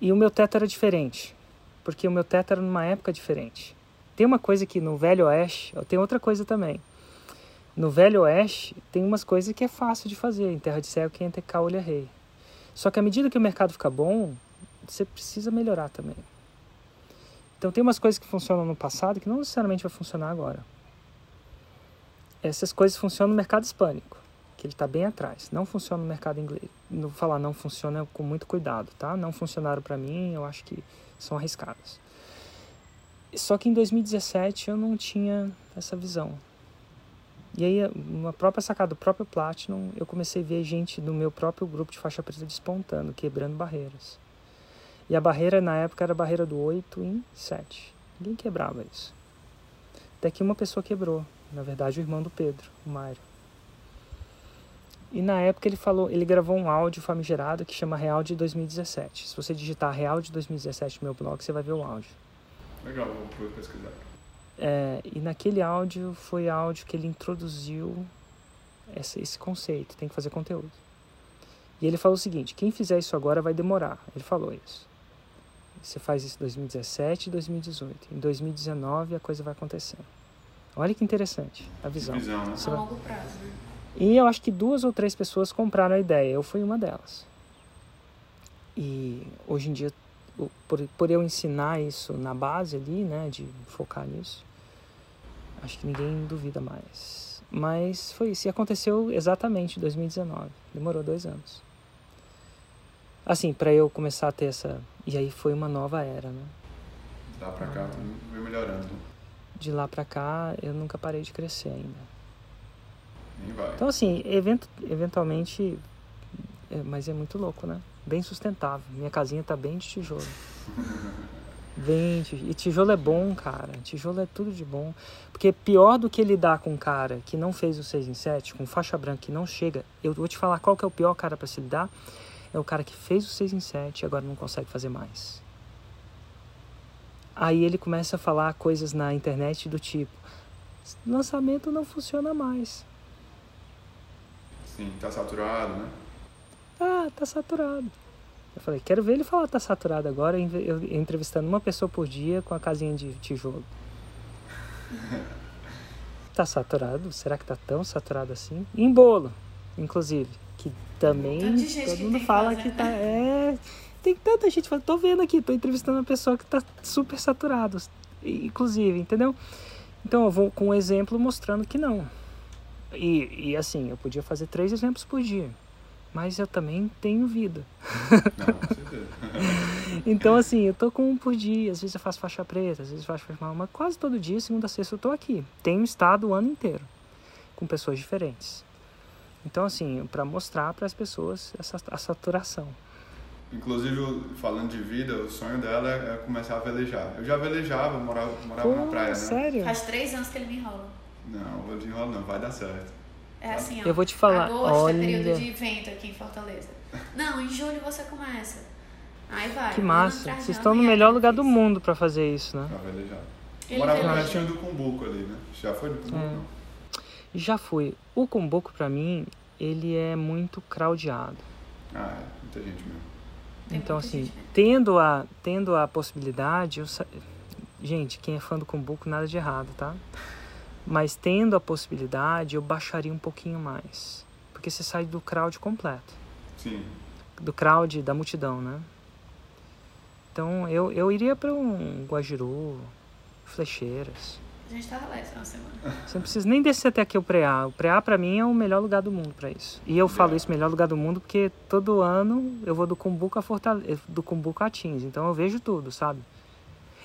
E o meu teto era diferente, porque o meu teto era numa época diferente. Tem uma coisa que no Velho Oeste, tem outra coisa também. No Velho Oeste, tem umas coisas que é fácil de fazer. Em Terra de Céu, quem é cá, olha rei. Só que à medida que o mercado fica bom, você precisa melhorar também. Então tem umas coisas que funcionam no passado que não necessariamente vai funcionar agora essas coisas funcionam no mercado hispânico, que ele está bem atrás. Não funciona no mercado inglês. Não falar não funciona com muito cuidado, tá? Não funcionaram para mim, eu acho que são arriscadas. Só que em 2017 eu não tinha essa visão. E aí, uma própria sacada do próprio Platinum, eu comecei a ver gente do meu próprio grupo de faixa preta despontando, quebrando barreiras. E a barreira na época era a barreira do 8 em 7. Ninguém quebrava isso. Até que uma pessoa quebrou na verdade o irmão do Pedro, o Mário. E na época ele falou, ele gravou um áudio famigerado que chama Real de 2017. Se você digitar Real de 2017 no meu blog, você vai ver o áudio. Legal, vou pesquisar. É, e naquele áudio foi áudio que ele introduziu esse, esse conceito, tem que fazer conteúdo. E ele falou o seguinte: quem fizer isso agora vai demorar. Ele falou isso. Você faz isso em 2017 e 2018. Em 2019 a coisa vai acontecer. Olha que interessante a visão. visão né? A longo prazo. Né? E eu acho que duas ou três pessoas compraram a ideia. Eu fui uma delas. E hoje em dia por, por eu ensinar isso na base ali, né, de focar nisso, acho que ninguém duvida mais. Mas foi isso. E aconteceu exatamente em 2019. Demorou dois anos. Assim, para eu começar a ter essa. E aí foi uma nova era, né? De lá pra cá, tudo veio melhorando. De lá pra cá, eu nunca parei de crescer ainda. Então, assim, event, eventualmente. é, mas é muito louco, né? Bem sustentável. Minha casinha tá bem de tijolo. [LAUGHS] Bem, de- e tijolo é bom, cara. Tijolo é tudo de bom. Porque pior do que lidar com um cara que não fez o 6 em 7, com faixa branca que não chega, eu vou te falar qual que é o pior cara pra se lidar. É o cara que fez o 6 em 7 e agora não consegue fazer mais. Aí ele começa a falar coisas na internet do tipo: lançamento não funciona mais. Sim, tá saturado, né? Ah, tá saturado. Eu falei, quero ver ele falar tá saturado agora, eu entrevistando uma pessoa por dia com a casinha de tijolo. [LAUGHS] Tá saturado? Será que tá tão saturado assim? Em bolo, inclusive, que também todo que mundo fala que né? tá. É, tem tanta gente falando, tô vendo aqui, tô entrevistando uma pessoa que tá super saturado, inclusive, entendeu? Então eu vou com um exemplo mostrando que não. E, e assim, eu podia fazer três exemplos por dia. Mas eu também tenho vida. Não. [LAUGHS] Então, assim, eu tô com um por dia. Às vezes eu faço faixa preta, às vezes eu faço faixa marrom. Mas quase todo dia, segunda a sexta, eu tô aqui. Tenho estado o ano inteiro. Com pessoas diferentes. Então, assim, para mostrar para as pessoas essa, a saturação. Inclusive, falando de vida, o sonho dela é começar a velejar. Eu já velejava, morava, morava na Pô, praia, né? sério? Faz três anos que ele me enrola. Não, vou desenrolar não, vai dar certo. É assim, ó. Eu vou te falar, Agosto olha- é período de vento aqui em Fortaleza. Não, em julho você começa. Aí vai. Que massa. Vocês estão no aí melhor lugar do mundo para fazer isso, né? Pra velejar. Ele morava veleja. pertinho do Cumbuco ali, né? Já foi do Cumbuco? É. Não. Já fui. O Cumbuco, para mim, ele é muito craudiado. Ah, é, muita gente mesmo. Tem então, assim, gente mesmo. tendo a, tendo a possibilidade, eu sa... gente, quem é fã do Cumbuco, nada de errado, tá? Mas tendo a possibilidade, eu baixaria um pouquinho mais. Porque você sai do crowd completo. Sim. Do crowd, da multidão, né? Então, eu, eu iria para um Guajiru, Flecheiras. A gente tava lá essa uma semana. Você não precisa nem descer até aqui o Preá. O Preá, pra mim, é o melhor lugar do mundo para isso. E eu falo isso, melhor lugar do mundo, porque todo ano eu vou do Cumbuco a Fortaleza, do Cumbuco a Tins. Então eu vejo tudo, sabe?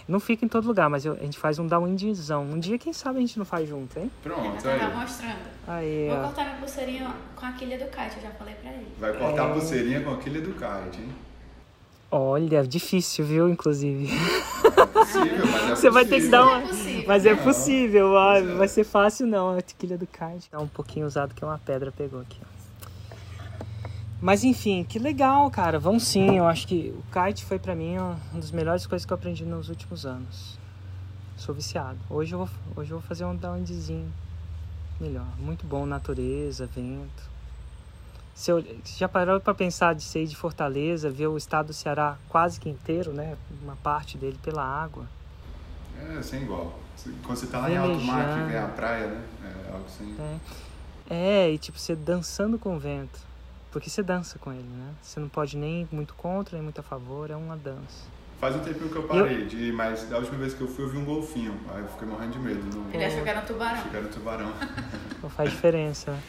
Não fica em todo lugar, mas eu- a gente faz um downwindzão. Um dia, quem sabe, a gente não faz junto, hein? Pronto, tava aí. mostrando. Aí, Vou ó. cortar minha pulseirinha com a quilha do kite, eu já falei pra ele. Vai cortar É. a pulseirinha com aquele do kite, hein? Olha, difícil, viu, inclusive. Possível, mas é [LAUGHS] Você vai ter que dar uma... é. Mas é Não. possível, vai, é. ser fácil não, a tequilha do kite. Tá um pouquinho usado que uma pedra pegou aqui, ó. Mas enfim, que legal, cara. Vão sim, eu acho que o kite foi pra mim uma das melhores coisas que eu aprendi nos últimos anos. Sou viciado. Hoje eu vou, hoje eu vou fazer um downzinho melhor. Muito bom, natureza, vento. Se eu, você já parou pra pensar de sair de Fortaleza, ver o estado do Ceará quase que inteiro, né? Uma parte dele pela água. É, sem igual. Quando você tá lá em alto mar, que Velejando. vem a praia, né? É algo sem... É, e tipo, você dançando com o vento. Porque você dança com ele, né? Você não pode nem ir muito contra, nem muito a favor, é uma dança. Faz um tempinho que eu parei de ir, mas da última vez que eu fui eu vi um golfinho. Aí eu fiquei morrendo de medo. Não... Ele achou que era um tubarão. Achei que era um tubarão. Não faz diferença. né?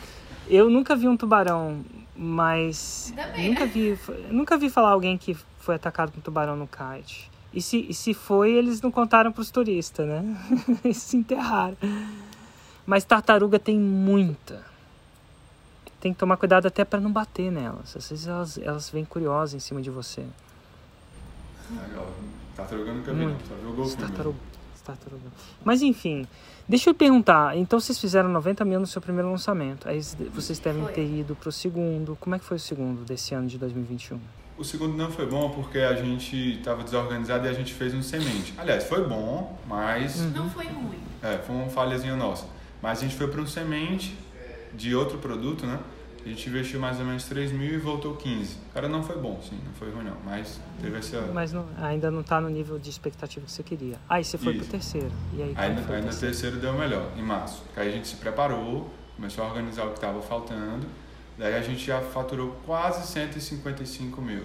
Eu nunca vi um tubarão, mas. Bem, nunca né? vi. Nunca vi falar alguém que foi atacado por um tubarão no kite. E se, e se foi, eles não contaram pros turistas, né? [LAUGHS] Eles se enterraram. Mas tartaruga tem muita. Tem que tomar cuidado até para não bater nelas. Às vezes elas, elas vêm curiosas em cima de você. Legal. Tartaruga eu nunca vi, não. Só vi o As golfinho. tartaruga, mesmo. as tartaruga. Mas enfim, deixa eu perguntar. Então vocês fizeram 90 mil no seu primeiro lançamento. Aí vocês devem Foi. ter ido pro segundo. Como é que foi o segundo desse ano de 2021? O segundo não foi bom porque a gente estava desorganizado e a gente fez um semente. Aliás, foi bom, mas Hum. Não foi ruim. é, foi uma falhazinha nossa. Mas a gente foi para um semente de outro produto, né? A gente investiu mais ou menos 3 mil e voltou 15. O cara não foi bom, sim, não foi ruim não, mas teve essa... Mas não- ainda não tá no nível de expectativa que você queria. Aí você foi Isso. pro terceiro. E aí, o no terceiro? deu melhor, em março. Aí a gente se preparou, começou a organizar o que estava faltando. Daí a gente já faturou quase 155 mil.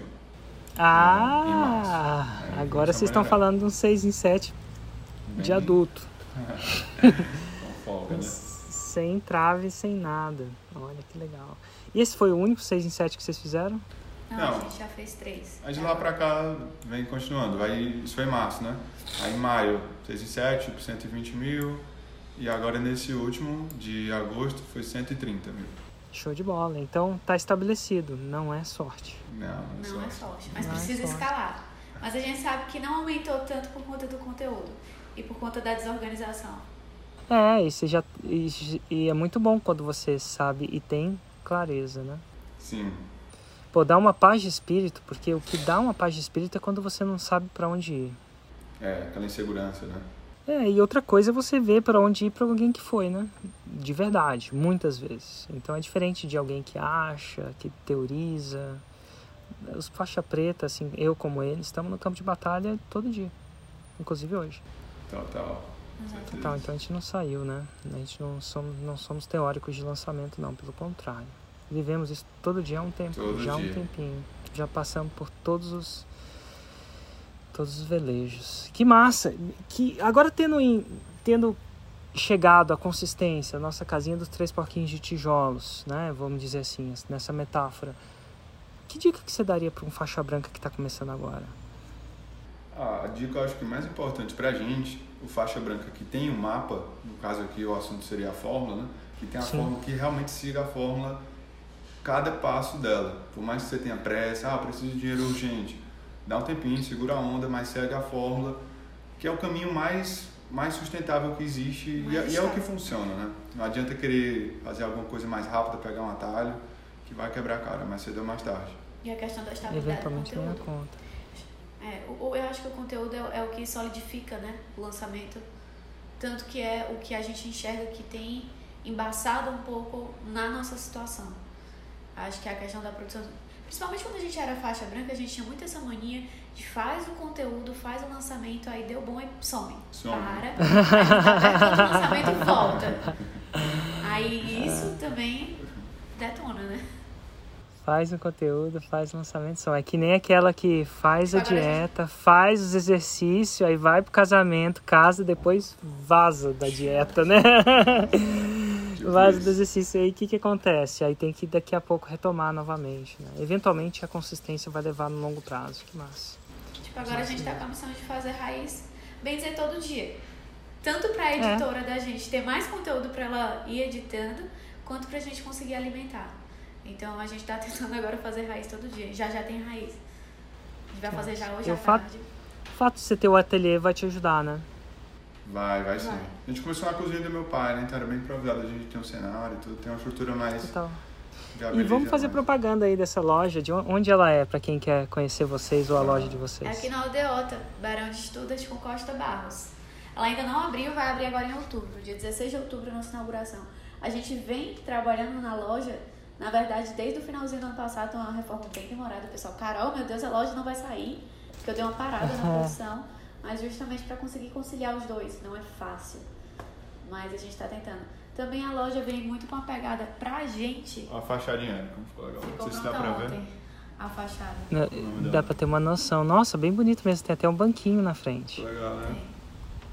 Ah, em março. É, agora essa vocês estão falando de um 6 em 7 de adulto. [LAUGHS] Com folga, né? Sem trave, sem nada. Olha que legal. E esse foi o único 6 em 7 que vocês fizeram? Não, Não. a gente já fez três. Aí de lá pra cá vem continuando. Vai, isso foi em março, né? Aí em maio, 6 e 7, por 120 mil. E agora nesse último, de agosto, foi 130 mil. Show de bola. Então tá estabelecido, não é sorte. Não, não, Não é só. sorte, mas Não é precisa sorte. escalar. Mas a gente sabe que não aumentou tanto por conta do conteúdo e por conta da desorganização. É, e, você já, e, e é muito bom quando você sabe e tem clareza, né? Sim. Pô, dá uma paz de espírito, porque o que dá uma paz de espírito é quando você não sabe pra onde ir. É, aquela insegurança, né? É, e outra coisa é você ver pra onde ir pra alguém que foi, né? De verdade, muitas vezes. Então é diferente de alguém que acha, que teoriza. Os faixa preta, assim, eu como ele, estamos no campo de batalha todo dia. Inclusive hoje. Total. Então, então a gente não saiu, né? A gente não somos, não somos teóricos de lançamento, não, pelo contrário. Vivemos isso todo dia há um tempo, Todo já há um tempinho. Já passamos por todos os todos os velejos. Que massa! Que agora tendo em- tendo chegado à consistência, a nossa casinha dos três porquinhos de tijolos, né? Vamos dizer assim, nessa metáfora. Que dica que você daria para um faixa branca que está começando agora? Ah, a dica eu acho que mais importante pra gente, o faixa branca que tem um mapa, no caso aqui o assunto seria a fórmula, né? Que tem a Sim. fórmula que realmente siga a fórmula cada passo dela. Por mais que você tenha pressa, ah, preciso de dinheiro urgente. Dá um tempinho, segura a onda, mas segue a fórmula, que é o caminho mais, mais sustentável que existe e, é- e é o que funciona, né? Não adianta querer fazer alguma coisa mais rápida, pegar um atalho, que vai quebrar a cara mais cedo ou mais tarde. E a questão da estabilidade do a conteúdo. conta. É, o- o- eu acho que o conteúdo é, é o que solidifica né, o lançamento. Tanto que é o que a gente enxerga que tem embaçado um pouco na nossa situação. Acho que é a questão da produção. Principalmente quando a gente era faixa branca, a gente tinha muito essa mania de faz o conteúdo, faz o lançamento, aí deu bom e some. Some. Para. Do lançamento volta. Aí isso também detona, né? Faz o conteúdo, faz o lançamento só. É que nem aquela que faz a dieta, faz os exercícios, aí vai pro casamento, casa, depois vaza da dieta, né? [LAUGHS] Vaza do exercício. Aí o que, que acontece? Aí tem que daqui a pouco retomar novamente. Né? Eventualmente a consistência vai levar no longo prazo. Que massa. Tipo, agora a gente tá com a missão de fazer raiz, bem dizer, todo dia. Tanto pra É. editora da gente ter mais conteúdo pra ela ir editando, quanto pra gente conseguir alimentar. Então a gente tá [LAUGHS] tentando agora fazer raiz todo dia. Já já tem raiz. A gente vai fazer já hoje E à o fato- tarde. O fato de você ter o ateliê vai te ajudar, né? Vai, vai sim. Vai. A gente começou na cozinha do meu pai, né? Então era bem improvisado. A gente tem um cenário e tudo, tem uma estrutura mais Total. E viabiliza vamos fazer mais. propaganda aí dessa loja, de on- onde ela é, pra quem quer conhecer vocês ou a loja de É vocês. aqui na Aldeota, Barão de Estudas com Costa Barros. Ela ainda não abriu, vai abrir agora em outubro, dia 16 de outubro, nossa inauguração. A gente vem trabalhando na loja, na verdade, desde o finalzinho do ano passado, tem uma reforma bem demorada. O pessoal, Carol, meu Deus, a loja não vai sair, porque eu dei uma parada na [LAUGHS] produção, mas justamente para conseguir conciliar os dois. Não é fácil, mas a gente está tentando. Também a loja vem muito com a pegada pra gente. Ó, A fachadinha, como ficou legal. Não Ficou sei se dá pra ver. a fachada. Nome Dá pra ter uma noção. Nossa, bem bonito mesmo. Tem até um banquinho na frente. Legal, né?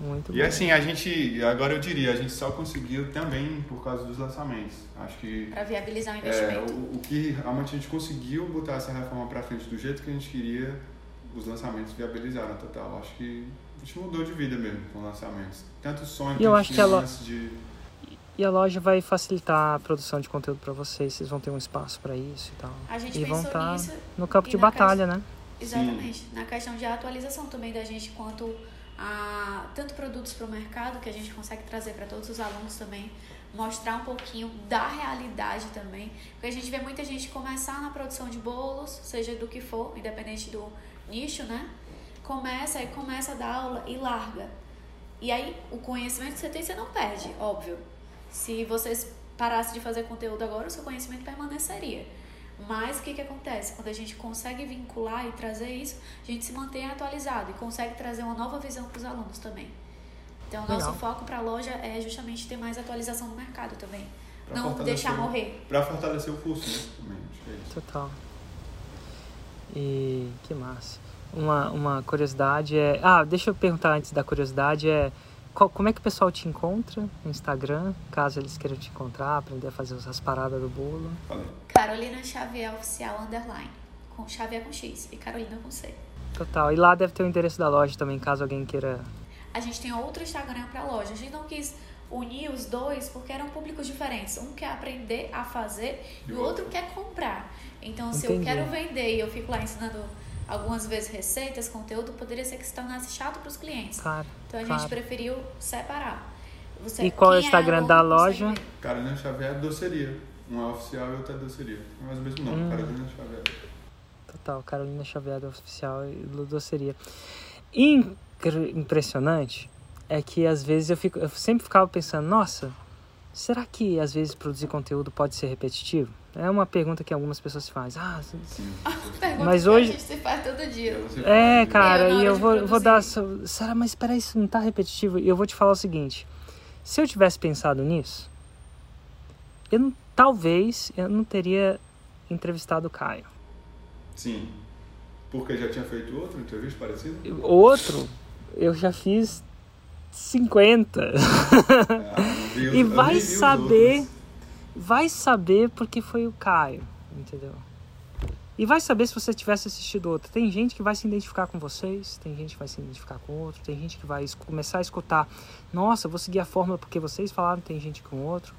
Muito E bom. assim, a gente, agora eu diria, a gente só conseguiu também por causa dos lançamentos. Acho que Para viabilizar o é, investimento. o, o que realmente a gente conseguiu botar essa reforma pra frente do jeito que a gente queria, os lançamentos viabilizaram total. Acho que a gente mudou de vida mesmo com lançamentos. Tanto sonho E eu que a acho que ela- antes de. E a loja vai facilitar a produção de conteúdo pra vocês. Vocês vão ter um espaço pra isso e tal. A gente e vão estar nisso no campo de batalha, né? Exatamente. Na questão de atualização também da gente quanto a tanto produtos para o mercado que a gente consegue trazer para todos os alunos também, mostrar um pouquinho da realidade também, porque a gente vê muita gente começar na produção de bolos, seja do que for, independente do nicho, né? Começa e começa a dar aula e larga. E aí o conhecimento que você tem você não perde, óbvio. Se vocês parassem de fazer conteúdo agora, o seu conhecimento permaneceria. Mas o que, que acontece? Quando a gente consegue vincular e trazer isso, a gente se mantém atualizado e consegue trazer uma nova visão para os alunos também. Então, o nosso Legal. foco para a loja é justamente ter mais atualização no mercado também. Pra Não deixar morrer. Pra fortalecer o curso, né? Também, é. Total. E que massa. Uma, uma curiosidade é. Ah, deixa eu perguntar antes da curiosidade: é qual, como é que o pessoal te encontra no Instagram, caso eles queiram te encontrar, aprender a fazer as paradas do bolo? Carolina Xavier Oficial Underline. Com Xavier com X e Carolina com C. Total. E lá deve ter o endereço da loja também, caso alguém queira. A gente tem outro Instagram para loja. A gente não quis unir os dois porque eram públicos diferentes. Um quer aprender a fazer e o outro quer comprar. Então, se eu quero vender e eu fico lá ensinando algumas vezes receitas, conteúdo, poderia ser que se tornasse chato para os clientes. Claro. Então a claro. gente preferiu separar. Você, E qual é o Instagram aluno da loja? Carolina Xavier Doceria. Um é oficial e outro é doceria. É mais o mesmo nome, Hum. Carolina Xavier. Total, Carolina Xavier do Oficial e do Doceria. Incr- Impressionante é que às vezes eu, fico, eu sempre ficava pensando, nossa, será que às vezes produzir conteúdo pode ser repetitivo? É uma pergunta que algumas pessoas fazem. Ah, [LAUGHS] Mas que hoje- a gente se faz todo dia. Você É, cara, e eu vou, vou dar. Será, mas peraí, isso não tá repetitivo? E eu vou te falar o seguinte: se eu tivesse pensado nisso, eu não, talvez eu não teria entrevistado o Caio. Sim. Porque já tinha feito outra entrevista parecida? Outro, eu já fiz 50. Ah, não vi [LAUGHS] os- E eu vai nem vi os saber, outros. Vai saber porque foi o Caio, entendeu? E vai saber se você tivesse assistido outro. Tem gente que vai se identificar com vocês, tem gente que vai se identificar com outro, tem gente que vai começar a escutar, nossa, vou seguir a fórmula porque vocês falaram, tem gente com outro.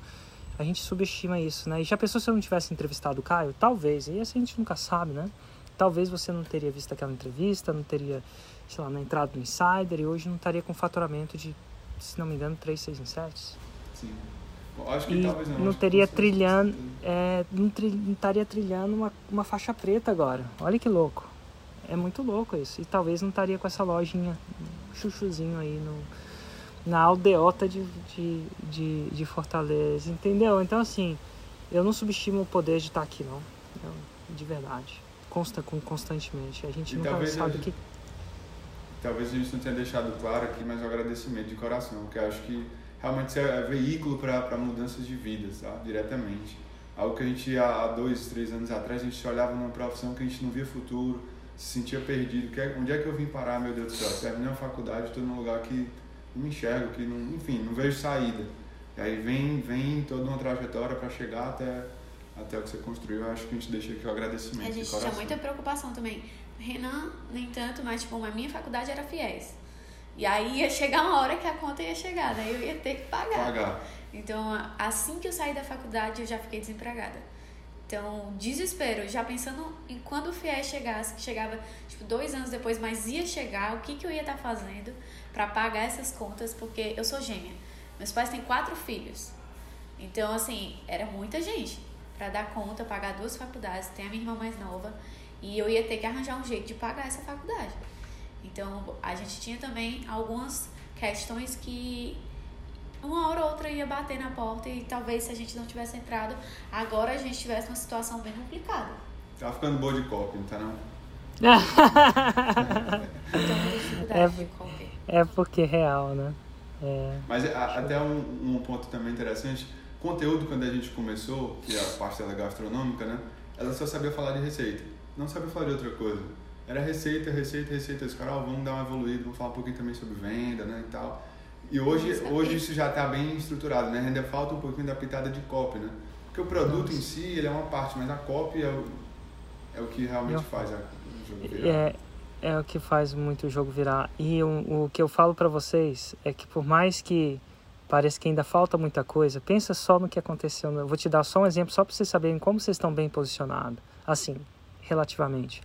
A gente subestima isso, né? E já pensou se eu não tivesse entrevistado o Caio? Talvez, e assim a gente nunca sabe, né? Talvez você não teria visto aquela entrevista, não teria, sei lá, não entrado no Insider e hoje não estaria com faturamento de, se não me engano, 3, 6 em 7. Sim. Acho que E talvez não. não teria trilhando, é, não, tri- não estaria trilhando uma, uma faixa preta agora. Olha que louco. É muito louco isso. E talvez não estaria com essa lojinha, um chuchuzinho aí no, na aldeota de, de, de, de Fortaleza, entendeu? Então, assim, eu não subestimo o poder de estar aqui, não. Eu- de verdade. Consta, com, constantemente. A gente E nunca sabe o que... Talvez a gente não tenha deixado claro aqui, mas um agradecimento de coração, porque acho que realmente isso é veículo para mudanças de vidas, tá? diretamente. Algo que a gente, há dois, três anos atrás, a gente olhava numa profissão que a gente não via futuro, se sentia perdido. Que é- onde é que eu vim parar, meu Deus do céu? Terminei a faculdade, estou num lugar que não me enxergo, que não, enfim, não vejo saída. E aí vem, vem toda uma trajetória para chegar até, até o que você construiu. Eu acho que a gente deixa aqui o agradecimento A gente tinha muita preocupação também. Renan, nem tanto, mas tipo, a minha faculdade era fiéis. E aí ia chegar uma hora que a conta ia chegar, daí eu ia ter que pagar. Pagar. Então, assim que eu saí da faculdade, eu já fiquei desempregada. Então, desespero, já pensando em quando o FIES chegasse, que chegava tipo dois anos depois, mas ia chegar, o que, que eu ia estar fazendo para pagar essas contas, porque eu sou gêmea. Meus pais têm quatro filhos. Então, assim, era muita gente para dar conta, pagar duas faculdades, tem a minha irmã mais nova, e eu ia ter que arranjar um jeito de pagar essa faculdade. Então, a gente tinha também algumas questões que uma hora ou outra ia bater na porta e talvez se a gente não tivesse entrado, agora a gente tivesse uma situação bem complicada. Tá ficando boa de copy, não tá não? Então, É. É porque é real, né? É, Mas a- até um, um ponto também interessante, conteúdo quando a gente começou, que é a parte dela gastronômica, né? Ela só sabia falar de receita, não sabia falar de outra coisa. Era receita, receita, receita. Os caras, ó, vamos dar uma evoluída, vamos falar um pouquinho também sobre venda, né, e tal. E hoje, Isso hoje isso já está bem estruturado, né? Ainda falta um pouquinho da pitada de copy, né? Porque o produto em si, ele é uma parte, mas a copy é o, é o que realmente Eu- faz a, o jogo virar. É, é o que faz muito o jogo virar. E o, o que eu falo pra vocês é que por mais que pareça que ainda falta muita coisa, pensa só no que aconteceu. Eu vou te dar só um exemplo, só pra vocês saberem como vocês estão bem posicionados. Assim, relativamente.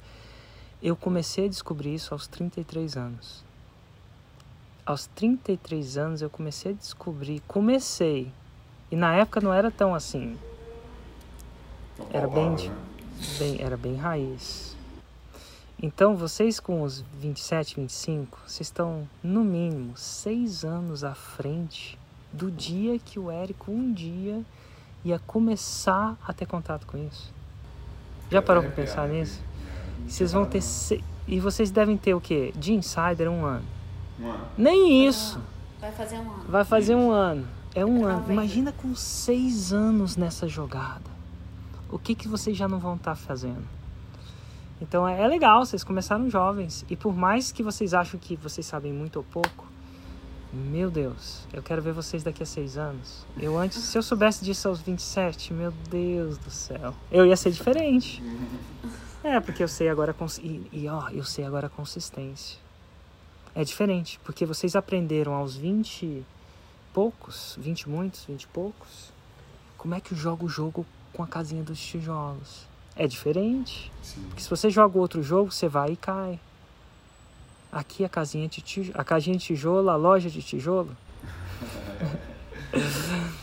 Eu comecei a descobrir isso aos 33 anos. Aos 33 anos eu comecei a descobrir, comecei. E na época não era tão assim. Era bem- bem, era bem raiz. Então, vocês com os 27, 25, vocês estão no mínimo seis anos à frente do dia que o Érico um dia ia começar a ter contato com isso. Já parou para arrepiado pensar aqui. nisso? Vocês vão ter se... e vocês devem ter o quê? De insider um ano. Um ano. Nem isso. Vai fazer um ano. Vai fazer um ano. É um Tá ano. Imagina com seis anos nessa jogada. O que, que vocês já não vão estar fazendo? Então é, é legal, vocês começaram jovens. E por mais que vocês acham que vocês sabem muito ou pouco, meu Deus, eu quero ver vocês daqui a seis anos. Eu antes, se eu soubesse disso aos 27, meu Deus do céu, eu ia ser diferente. [LAUGHS] É, porque eu sei agora e, e ó, eu sei agora a consistência. É diferente, porque vocês aprenderam aos 20 poucos, 20 muitos, 20 e poucos, como é que joga o jogo com a casinha dos tijolos. É diferente. Sim. Porque se você joga outro jogo, você vai e cai. Aqui a casinha de tijolo, a casinha de tijolo, a loja de tijolo. [LAUGHS]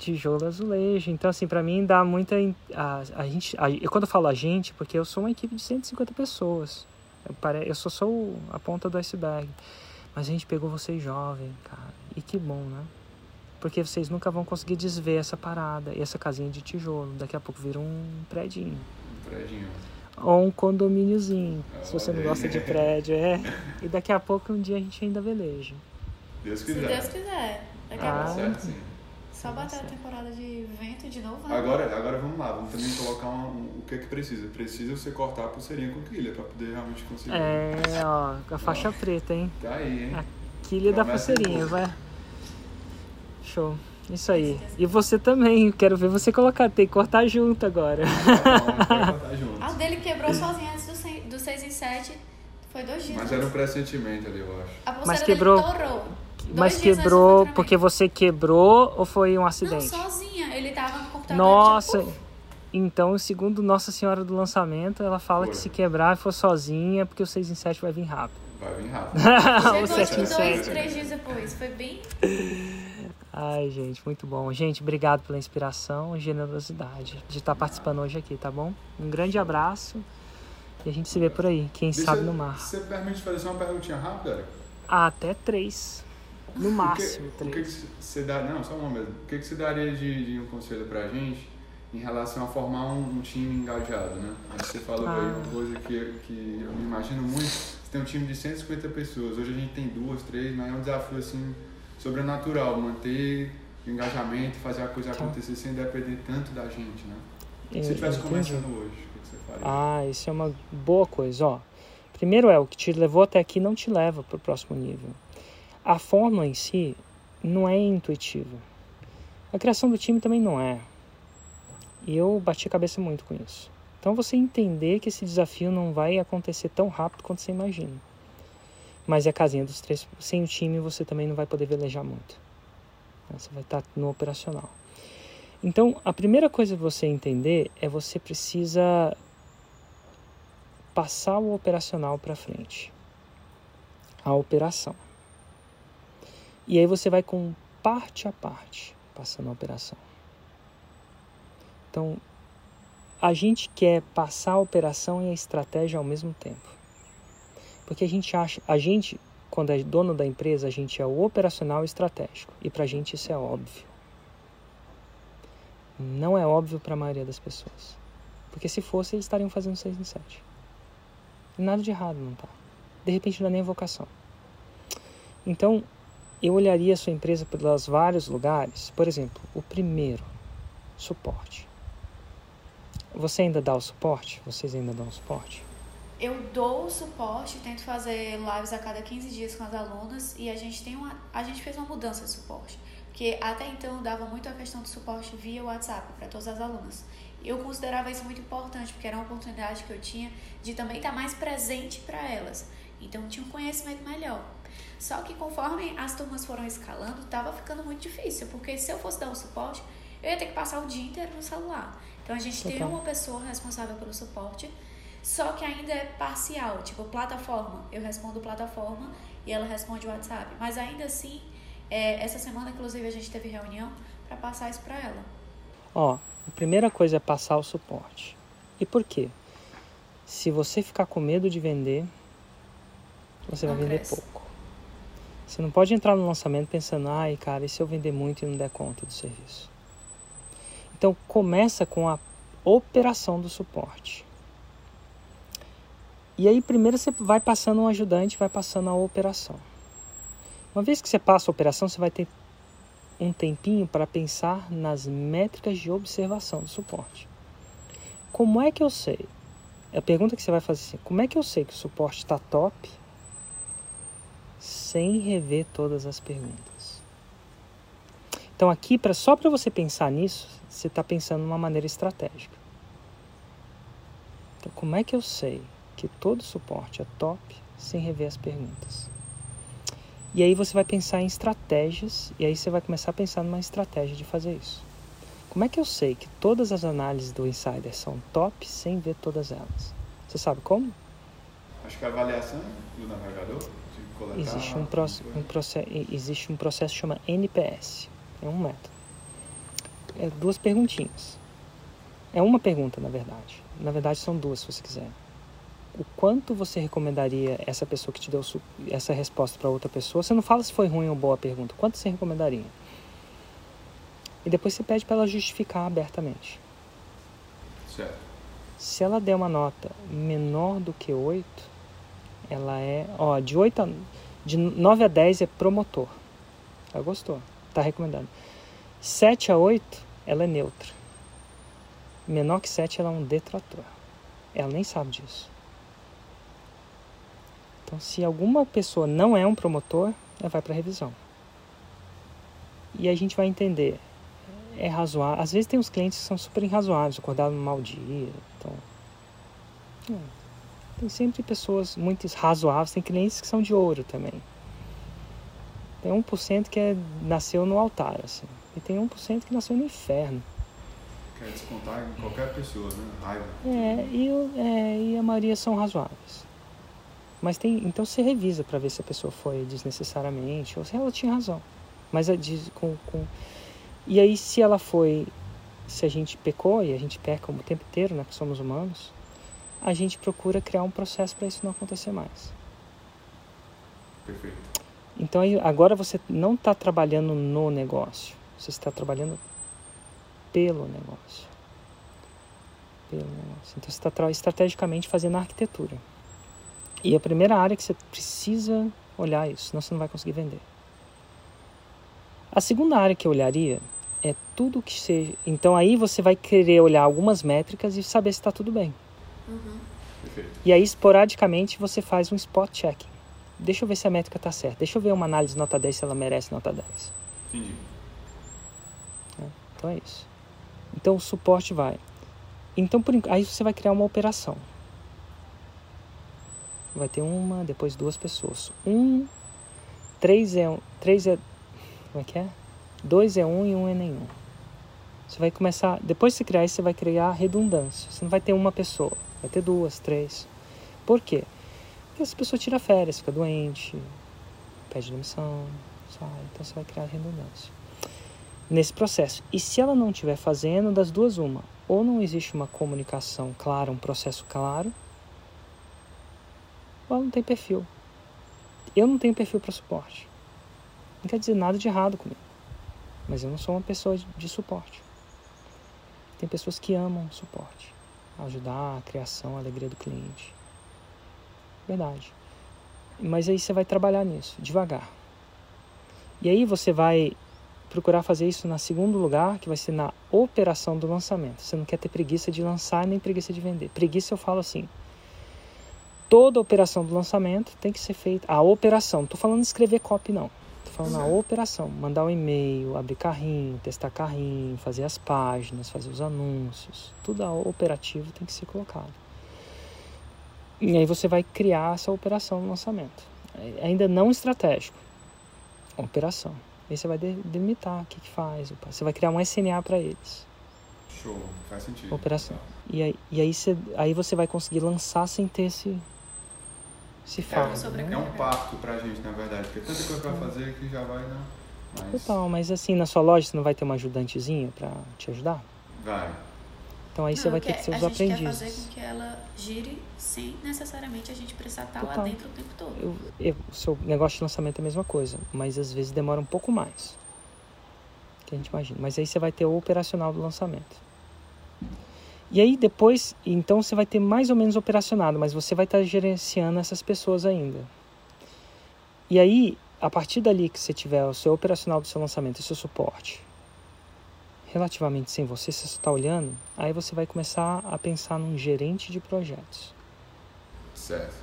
tijolo azulejo. Então, assim, para mim dá muita. A, a gente, a, eu quando eu falo a gente, porque eu sou uma equipe de 150 pessoas. Eu, pare, eu só sou a ponta do iceberg. Mas a gente pegou vocês jovem, cara. E que bom, né? Porque vocês nunca vão conseguir desver essa parada. E essa casinha de tijolo. Daqui a pouco vira um predinho. Um predinho. Ou um condomíniozinho. se você não gosta de prédio, é. [LAUGHS] E daqui a pouco um dia a gente ainda veleja. Deus quiser. Se Deus quiser. Daqui a ah, pouco. sim. Só bater a temporada de vento de novo. Né? Agora, agora vamos lá, vamos também colocar um, um, o que é que precisa. Precisa você cortar a pulseirinha com quilha para poder realmente conseguir. É, ó, a faixa ó, preta, hein? Tá aí, hein? A quilha da pulseirinha, vai. Show. Isso aí. E você também, quero ver você colocar, tem que cortar junto agora. cortar junto. A dele quebrou sozinha antes do 6 em 7. Foi dois dias. Mas era um pressentimento ali, eu acho. A Mas quebrou. Mas quebrou porque você quebrou ou foi um acidente? Não, sozinha. Ele tava no computador. Nossa. Tipo, então, segundo Nossa Senhora do Lançamento, ela fala foi. que se quebrar e for sozinha, porque o 6 em 7 vai vir rápido. Vai vir rápido. [LAUGHS] o 7 em 7. Dois, três dias depois. Foi bem. Ai, gente, muito bom. Gente, obrigado pela inspiração e generosidade de estar participando hoje aqui, tá bom? Um grande abraço e a gente se vê por aí, quem Deixa, sabe no mar. Você permite fazer só uma perguntinha rápida, Eric? Ah, até três. No máximo, o que, três. O que, que você dá, não, só uma mesmo. O que, que você daria de, de um conselho pra gente em relação a formar um, um time engajado, né? Você falou ah. aí uma coisa que, que eu me imagino muito. Você tem um time de 150 pessoas, hoje a gente tem duas, três, mas é um desafio assim sobrenatural, manter o engajamento, fazer a coisa tá. acontecer sem depender tanto da gente, né? Se você estivesse começando hoje, o que você faria? Ah, isso é uma boa coisa, ó. Primeiro é, o que te levou até aqui não te leva para o próximo nível. A forma em si não é intuitiva. A criação do time também não é. E eu bati a cabeça muito com isso. Então você entender que esse desafio não vai acontecer tão rápido quanto você imagina. Mas é a casinha dos três. Sem o time você também não vai poder velejar muito. Você vai estar no operacional. Então, a primeira coisa que você entender é você precisa passar o operacional para frente. A operação. E aí você vai com parte a parte passando a operação. Então, a gente quer passar a operação e a estratégia ao mesmo tempo. Porque a gente acha, a gente, quando é dono da empresa, a gente é o operacional estratégico. E pra gente isso é óbvio. Não é óbvio para a maioria das pessoas. Porque se fosse, eles estariam fazendo 6 em 7. Nada de errado, não tá? De repente não é nem vocação. Então, eu olharia a sua empresa pelos vários lugares. Por exemplo, o primeiro, suporte. Você ainda dá o suporte? Vocês ainda dão o suporte? eu dou o suporte, tento fazer lives a cada 15 dias com as alunas e a gente tem uma a gente fez uma mudança de suporte, porque até então eu dava muito a questão do suporte via WhatsApp para todas as alunas. Eu considerava isso muito importante, porque era uma oportunidade que eu tinha de também estar mais presente para elas. Então tinha um conhecimento melhor. Só que conforme as turmas foram escalando, estava ficando muito difícil, porque se eu fosse dar o suporte, eu ia ter que passar o dia inteiro no celular. Então a gente tem uma pessoa responsável pelo suporte só que ainda é parcial, tipo plataforma. Eu respondo plataforma e ela responde WhatsApp. Mas ainda assim, é, essa semana, inclusive, a gente teve reunião para passar isso para ela. Ó, a primeira coisa é passar o suporte. E por quê? Se você ficar com medo de vender, você não vai vender cresce. pouco. Você não pode entrar no lançamento pensando, ai cara, e se eu vender muito e não der conta do serviço? Então começa com a operação do suporte. E aí primeiro você vai passando um ajudante, vai passando a operação. Uma vez que você passa a operação, você vai ter um tempinho para pensar nas métricas de observação do suporte. Como é que eu sei a pergunta que você vai fazer é assim, como é que eu sei que o suporte está top sem rever todas as perguntas? Então aqui, pra, só para você pensar nisso, você está pensando de uma maneira estratégica. Então como é que eu sei que todo suporte é top sem rever as perguntas? E aí você vai pensar em estratégias, e aí você vai começar a pensar numa estratégia de fazer isso. Como é que eu sei que todas as análises do Insider são top sem ver todas elas? Você sabe como? Acho que a avaliação do navegador, coletar... Existe um, proce um, processo, existe um processo que chama NPS. É um método. É duas perguntinhas. É uma pergunta, na verdade. Na verdade, são duas, se você quiser. O quanto você recomendaria essa pessoa que te deu essa resposta para outra pessoa? Você não fala se foi ruim ou boa a pergunta. Quanto você recomendaria? E depois você pede para ela justificar abertamente. Certo. Se ela der uma nota menor do que 8, ela é. Ó, de 8 a, de 9 a 10 é promotor. Ela gostou. Tá recomendado. 7 a 8, ela é neutra. Menor que 7, ela é um detrator. Ela nem sabe disso. Então, se alguma pessoa não é um promotor, ela vai para revisão. E a gente vai entender é razoável. Às vezes tem uns clientes que são super irrazoáveis, acordaram no mau dia. Então, é. Tem sempre pessoas muito razoáveis, tem clientes que são de ouro também. Tem 1% que é, nasceu no altar, assim. E tem 1% que nasceu no inferno. Quer descontar em qualquer pessoa, né? Raiva. É, e, é, e a maioria são razoáveis. Mas tem, então você revisa para ver se a pessoa foi desnecessariamente ou se ela tinha razão. Mas a, com, com e aí, se ela foi, se a gente pecou, e a gente peca o tempo inteiro, né, que somos humanos, a gente procura criar um processo para isso não acontecer mais. Perfeito. Então, agora você não está trabalhando no negócio, você está trabalhando pelo negócio. Pelo negócio. Então, você está estrategicamente fazendo a arquitetura. E a primeira área que você precisa olhar isso, senão você não vai conseguir vender. A segunda área que eu olharia é tudo que seja. Então aí você vai querer olhar algumas métricas e saber se está tudo bem. Uhum. E aí, esporadicamente, você faz um spot check. Deixa eu ver se a métrica está certa. Deixa eu ver uma análise nota 10 se ela merece nota 10. Entendi. É, então é isso. Então o suporte vai. Então por, aí você vai criar uma operação. Vai ter uma, depois duas pessoas. Um, três é, três é como é que é? Dois é um e um é nenhum. Você vai começar, depois de você criar isso, você vai criar redundância. Você não vai ter uma pessoa, vai ter duas, três. Por quê? Porque essa pessoa tira férias, fica doente, pede demissão, sai. Então você vai criar redundância nesse processo. E se ela não estiver fazendo, das duas, uma. Ou não existe uma comunicação clara, um processo claro, ou ela não tem perfil. Eu não tenho perfil para suporte. Não quer dizer nada de errado comigo. Mas eu não sou uma pessoa de suporte. Tem pessoas que amam suporte. Ajudar a criação, a alegria do cliente. Verdade. Mas aí você vai trabalhar nisso, devagar. E aí você vai procurar fazer isso na segundo lugar, que vai ser na operação do lançamento. Você não quer ter preguiça de lançar nem preguiça de vender. Preguiça eu falo assim. Toda operação do lançamento tem que ser feita. A operação, não estou falando de escrever copy não falando na operação, mandar um e-mail, abrir carrinho, testar carrinho, fazer as páginas, fazer os anúncios, tudo operativo tem que ser colocado. E aí você vai criar essa operação no lançamento. É, ainda não estratégico, operação. Aí você vai delimitar o que, que faz. Você vai criar um SNA para eles. Show, faz sentido. Operação. E aí, e aí, você, aí você vai conseguir lançar sem ter esse, se fala. É, né? é um parto pra gente, na verdade, porque tanta coisa pra fazer que já vai, né? Mas... Total, mas assim, na sua loja você não vai ter uma ajudantezinha pra te ajudar? Vai. Então aí não, você vai ter que ser os aprendizes. A gente quer fazer com que ela gire sem necessariamente a gente precisar estar Total. lá dentro o tempo todo. Eu, eu, o seu negócio de lançamento é a mesma coisa, mas às vezes demora um pouco mais. Que a gente imagina. Mas aí você vai ter o operacional do lançamento. E aí depois, então você vai ter mais ou menos operacionado, mas você vai estar gerenciando essas pessoas ainda. E aí, a partir dali que você tiver o seu operacional do seu lançamento, o seu suporte relativamente sem você, você está olhando, aí você vai começar a pensar num gerente de projetos. Certo.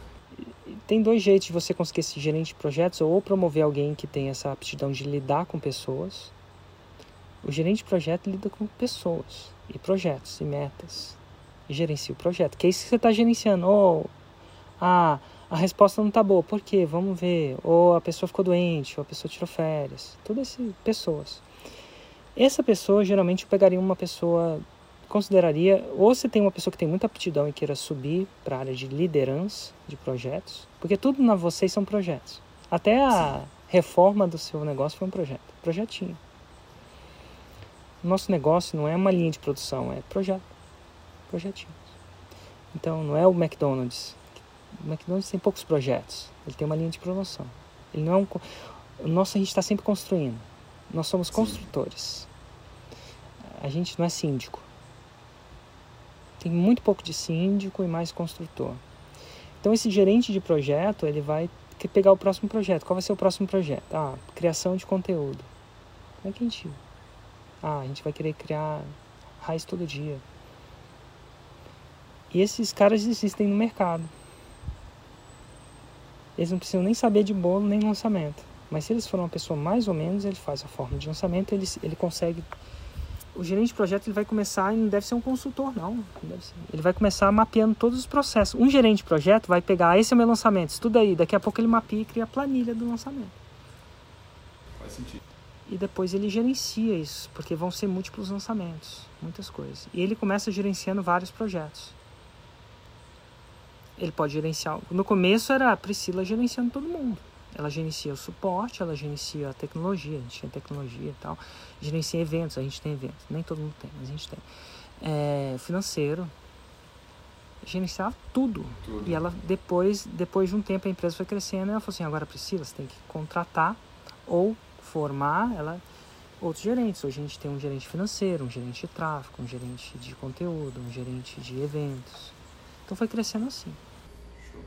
Tem dois jeitos de você conseguir esse gerente de projetos, ou promover alguém que tem essa aptidão de lidar com pessoas. O gerente de projeto lida com pessoas, e projetos, e metas. E gerencia o projeto, que é isso que você está gerenciando. Ou, ah, a resposta não está boa, por quê? Vamos ver. Ou a pessoa ficou doente, ou a pessoa tirou férias. Todas essas pessoas. Essa pessoa, geralmente, eu pegaria uma pessoa, consideraria, ou você tem uma pessoa que tem muita aptidão e queira subir para a área de liderança de projetos, porque tudo na vocês são projetos. Até a reforma do seu negócio foi um projeto, projetinho. Nosso negócio não é uma linha de produção, é projeto, projetinhos. Então, não é o McDonald's. O McDonald's tem poucos projetos, ele tem uma linha de produção. Ele não é um, o nosso a gente está sempre construindo. Nós somos construtores a gente não é síndico. Tem muito pouco de síndico e mais construtor. Então esse gerente de projeto, ele vai pegar o próximo projeto. Qual vai ser o próximo projeto? Ah, criação de conteúdo. Como é que a gente... Ah, a gente vai querer criar raiz todo dia. E esses caras existem no mercado. Eles não precisam nem saber de bolo nem lançamento. Mas se eles forem uma pessoa mais ou menos, ele faz a forma de lançamento, ele, ele consegue o gerente de projeto ele vai começar, e não deve ser um consultor, não. Ele vai começar mapeando todos os processos. Um gerente de projeto vai pegar, esse é o meu lançamento, estuda aí, daqui a pouco ele mapeia e cria a planilha do lançamento. Faz sentido. E depois ele gerencia isso, porque vão ser múltiplos lançamentos, muitas coisas. E ele começa gerenciando vários projetos. Ele pode gerenciar. No começo era a Priscila gerenciando todo mundo. Ela gerencia o suporte, ela gerencia a tecnologia, a gente tem tecnologia e tal. Gerencia eventos, a gente tem eventos. Nem todo mundo tem, mas a gente tem. É, financeiro. Gerenciava tudo. tudo. E ela, depois, depois de um tempo, a empresa foi crescendo e ela falou assim, agora Priscila, você tem que contratar ou formar ela outros gerentes. Hoje a gente tem um gerente financeiro, um gerente de tráfego, um gerente de conteúdo, um gerente de eventos. Então foi crescendo assim. Show.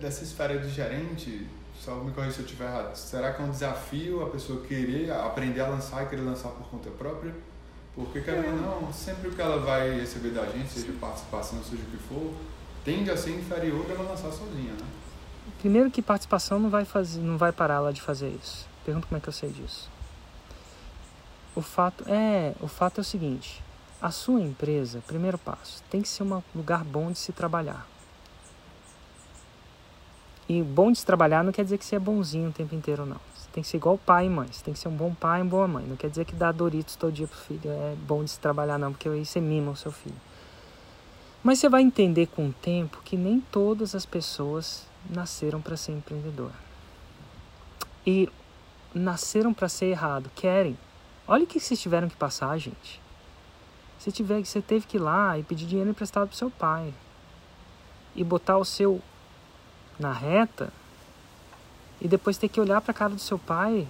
Dessa esfera de gerente, só me corrija se eu estiver errado, será que é um desafio a pessoa querer aprender a lançar e querer lançar por conta própria? Porque, querendo ou não, sempre que ela vai receber da gente, seja participação, seja o que for, tende a ser inferior a ela lançar sozinha, né? Primeiro que participação não vai, fazer, não vai parar ela de fazer isso. Pergunta como é que eu sei disso. O fato é, o fato é o seguinte, a sua empresa, primeiro passo, tem que ser um lugar bom de se trabalhar. E bom de se trabalhar não quer dizer que você é bonzinho o tempo inteiro, não. Você tem que ser igual pai e mãe. Você tem que ser um bom pai e uma boa mãe. Não quer dizer que dar Doritos todo dia pro filho é bom de se trabalhar, não, porque aí você mima o seu filho. Mas você vai entender com o tempo que nem todas as pessoas nasceram para ser empreendedor. E nasceram para ser errado, querem. Olha o que vocês tiveram que passar, gente. Você, tiver, você teve que ir lá e pedir dinheiro emprestado pro seu pai. E botar o seu na reta e depois ter que olhar para a cara do seu pai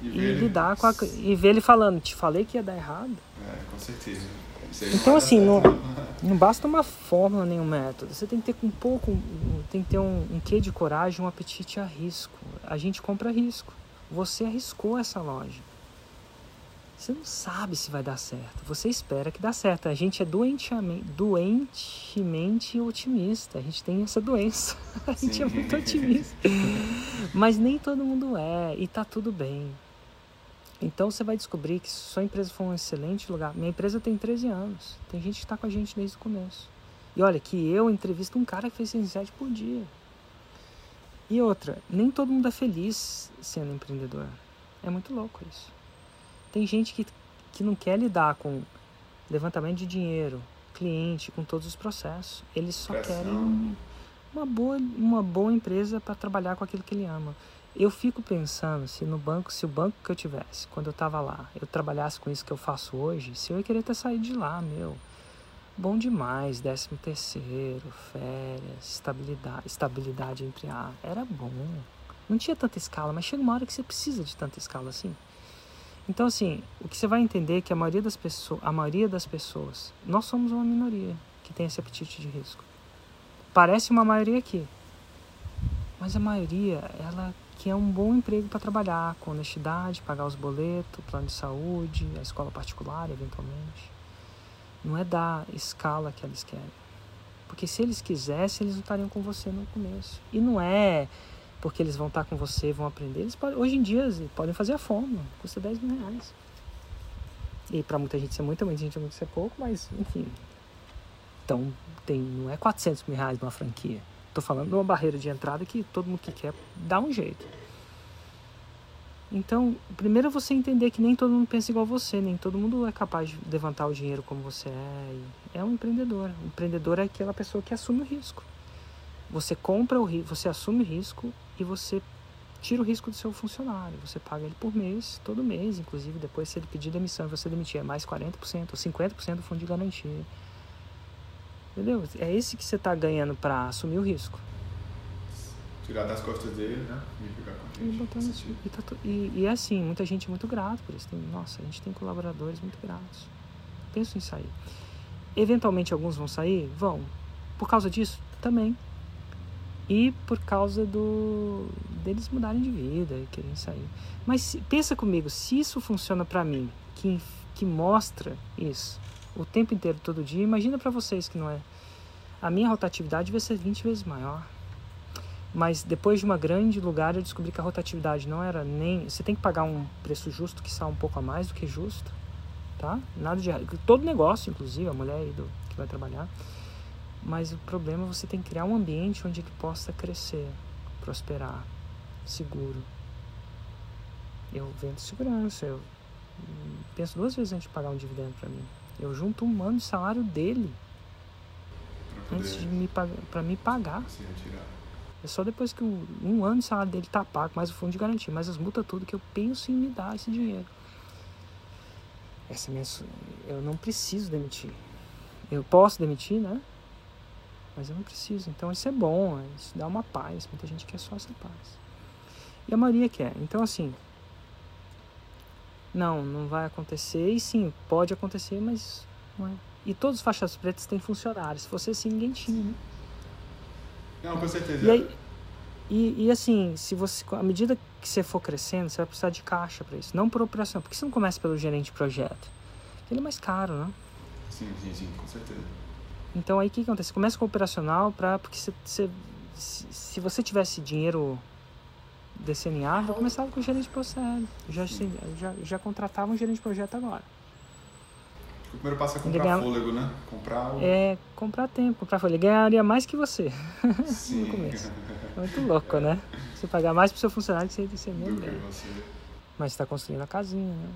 e, e lidar com a, e ver ele falando, te falei que ia dar errado. É, com certeza. Então assim, não, não basta uma fórmula nem um método. Você tem que ter um pouco, tem que ter um, um quê de coragem, um apetite a risco. A gente compra risco. Você arriscou essa loja. Você não sabe se vai dar certo. Você espera que dá certo. A gente é doentemente, doentemente otimista. A gente tem essa doença. [LAUGHS] A gente Sim. é muito otimista. Mas nem todo mundo é. E tá tudo bem. Então você vai descobrir que sua empresa for um excelente lugar. Minha empresa tem 13 anos. Tem gente que está com a gente desde o começo. E olha que eu entrevisto um cara que fez 107 por dia. E outra, nem todo mundo é feliz sendo empreendedor. É muito louco isso. Tem gente que, que não quer lidar com levantamento de dinheiro, cliente, com todos os processos. Eles só Pressão. querem uma boa, uma boa empresa para trabalhar com aquilo que ele ama. Eu fico pensando se no banco, se o banco que eu tivesse, quando eu estava lá, eu trabalhasse com isso que eu faço hoje, se eu ia querer ter saído de lá, meu. Bom demais, décimo terceiro, férias, estabilidade, estabilidade entre a. Era bom. Não tinha tanta escala, mas chega uma hora que você precisa de tanta escala assim. Então, assim, o que você vai entender é que a maioria das pessoas, a maioria das pessoas, nós somos uma minoria que tem esse apetite de risco. Parece uma maioria aqui, Mas a maioria, ela quer um bom emprego para trabalhar, com honestidade, pagar os boletos, plano de saúde, a escola particular, eventualmente. Não é da escala que eles querem. Porque se eles quisessem, eles não estariam com você no começo. E não é porque eles vão estar com você, vão aprender. Eles podem, hoje em dia eles podem fazer a fórmula, custa 10 mil reais. E para muita gente isso é muito, muita gente isso é pouco, mas enfim. Então, tem, não é 400 mil reais uma franquia. Estou falando de uma barreira de entrada que todo mundo que quer dá um jeito. Então, primeiro é você entender que nem todo mundo pensa igual você, nem todo mundo é capaz de levantar o dinheiro como você é. É um empreendedor. O empreendedor é aquela pessoa que assume o risco. Você compra o risco, você assume o risco e você tira o risco do seu funcionário. Você paga ele por mês, todo mês, inclusive depois se ele pedir demissão e você demitir, é mais 40% ou 50% do fundo de garantia. Entendeu? É esse que você está ganhando para assumir o risco. Tirar das costas dele, né? E ficar com a gente. E, e, tá, e, e é assim, muita gente é muito grata por isso. Tem, nossa, a gente tem colaboradores muito gratos. Penso em sair. Eventualmente alguns vão sair? Vão. Por causa disso? Também e por causa do deles mudarem de vida e querem sair. Mas pensa comigo, se isso funciona para mim, que que mostra isso o tempo inteiro, todo dia, imagina para vocês que não é. A minha rotatividade vai ser 20 vezes maior. Mas depois de uma grande lugar eu descobri que a rotatividade não era nem. Você tem que pagar um preço justo que sai um pouco a mais do que justo, tá? Nada de todo negócio, inclusive a mulher aí do, que vai trabalhar mas o problema é você tem que criar um ambiente onde ele possa crescer, prosperar, seguro. Eu vendo segurança, eu penso duas vezes antes de pagar um dividendo para mim. Eu junto um ano de salário dele antes de me para me pagar. É só depois que um, um ano de salário dele tá pago, mais o fundo de garantia, mais as multas tudo que eu penso em me dar esse dinheiro. Essa minha, eu não preciso demitir. Eu posso demitir, né? mas eu não preciso. Então isso é bom, isso dá uma paz. Muita gente quer só essa paz. E a maioria quer. Então assim, não, não vai acontecer. E sim, pode acontecer, mas não é. E todos os faixas pretas têm funcionários. Se fosse assim, ninguém tinha, né? Não, com certeza. E, aí, e, e, assim, se você, à medida que você for crescendo, você vai precisar de caixa para isso. Não por operação. Por que você não começa pelo gerente de projeto? Ele é mais caro, né? Sim, sim, sim, com certeza. Então aí o que acontece? Você começa com o operacional para porque você, você, se você tivesse dinheiro descendo em ar, já começava com o gerente de processo. Já, já, já contratava um gerente de projeto agora. O primeiro passo é comprar ganha... fôlego, né? Comprar o... É, comprar tempo, comprar fôlego. Ganharia mais que você [LAUGHS] no começo. É [LAUGHS] muito louco, né? Você pagar mais pro seu funcionário que você, você mesmo. Mas você está construindo a casinha, né?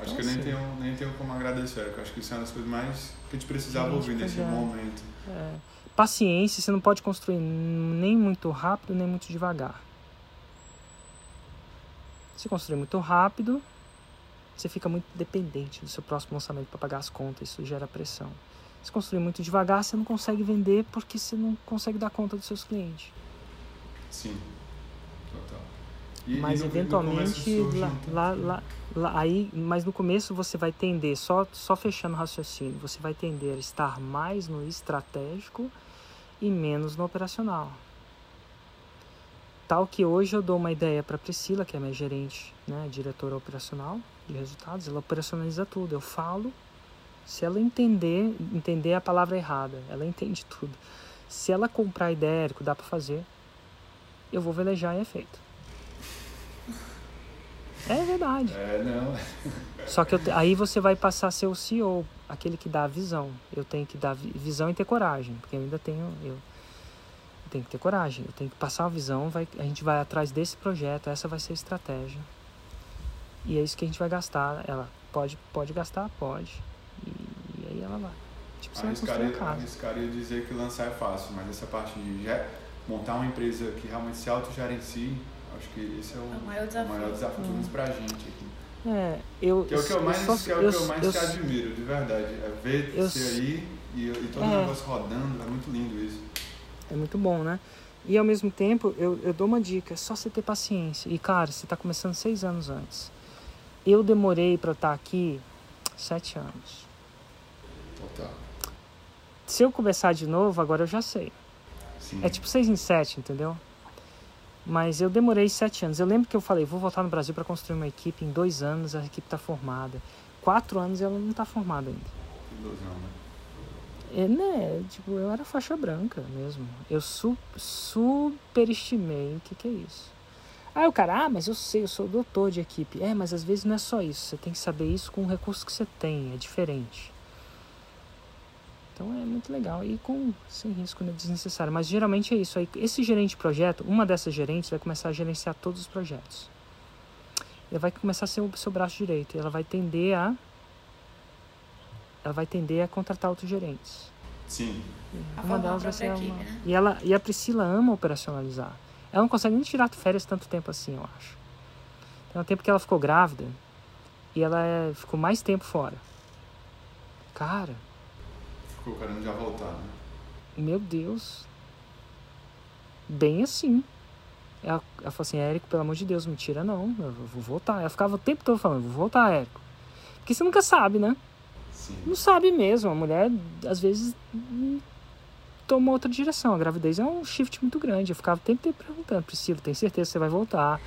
Acho que eu nem tenho, nem tenho como agradecer, eu acho que isso é uma das coisas mais que a gente precisava ouvir nesse é. momento. É. Paciência, você não pode construir nem muito rápido, nem muito devagar. Se construir muito rápido, você fica muito dependente do seu próximo lançamento para pagar as contas, isso gera pressão. Se construir muito devagar, você não consegue vender porque você não consegue dar conta dos seus clientes. Sim, total. E, mas e no, eventualmente no lá, lá, lá, lá, aí, mas no começo você vai tender só só fechando o raciocínio, você vai tender a estar mais no estratégico e menos no operacional. Tal que hoje eu dou uma ideia para Priscila, que é minha gerente, né, diretora operacional resultados, ela operacionaliza tudo. Eu falo, se ela entender, entender a palavra errada, ela entende tudo. Se ela comprar a ideia, Érico, dá para fazer, eu vou velejar e é feito. É verdade. É, não. Só que eu, aí você vai passar a ser o CEO, aquele que dá a visão. Eu tenho que dar visão e ter coragem, porque eu ainda tenho. Eu, eu tenho que ter coragem, eu tenho que passar a visão, vai, a gente vai atrás desse projeto, essa vai ser a estratégia. E é isso que a gente vai gastar. Ela pode, pode gastar? Pode. E, e aí ela vai. Tipo, você arriscaria, vai arriscaria dizer que lançar é fácil, mas essa parte de montar uma empresa que realmente se autogerencie Acho que esse é o, é o maior desafio, o maior desafio hum. pra gente aqui. É, eu, que é o que eu mais, só, que é o eu, que eu mais eu, te admiro, de verdade. É ver eu, você aí e, e todo é, o negócio rodando, é muito lindo isso. É muito bom, né? E ao mesmo tempo, eu, eu dou uma dica, é só você ter paciência. E cara, você está começando seis anos antes. Eu demorei para estar tá aqui sete anos. Total. Se eu começar de novo, agora eu já sei. Sim. É tipo seis em sete, entendeu? Mas eu demorei sete anos. Eu lembro que eu falei, vou voltar no Brasil para construir uma equipe. Em dois anos a equipe está formada. Quatro anos ela não está formada ainda. Ilusão, né? É, né? Tipo, eu era faixa branca mesmo. Eu su superestimei. O que, que é isso? Aí o cara, ah, mas eu sei, eu sou doutor de equipe. É, mas às vezes não é só isso. Você tem que saber isso com o recurso que você tem. É diferente. Então é muito legal e com sem risco né, desnecessário. Mas geralmente é isso. Aí, esse gerente de projeto, uma dessas gerentes vai começar a gerenciar todos os projetos. Ela vai começar a ser o seu braço direito. E ela vai tender a ela vai tender a contratar outros gerentes. Sim. Uma delas vai ser uma... né? e ela e a Priscila ama operacionalizar. Ela não consegue nem tirar férias tanto tempo assim, eu acho. Tem um tempo que ela ficou grávida e ela é- ficou mais tempo fora. Cara, Ficou querendo já voltar, né? meu Deus. Bem assim. Ela, ela falou assim, Érico, pelo amor de Deus, mentira não, eu vou voltar. Ela ficava o tempo todo falando, vou voltar, Érico. Porque você nunca sabe, né? Sim. Não sabe mesmo. A mulher, às vezes, toma outra direção. A gravidez é um shift muito grande. Eu ficava o tempo inteiro perguntando, Priscila, tem certeza que você vai voltar?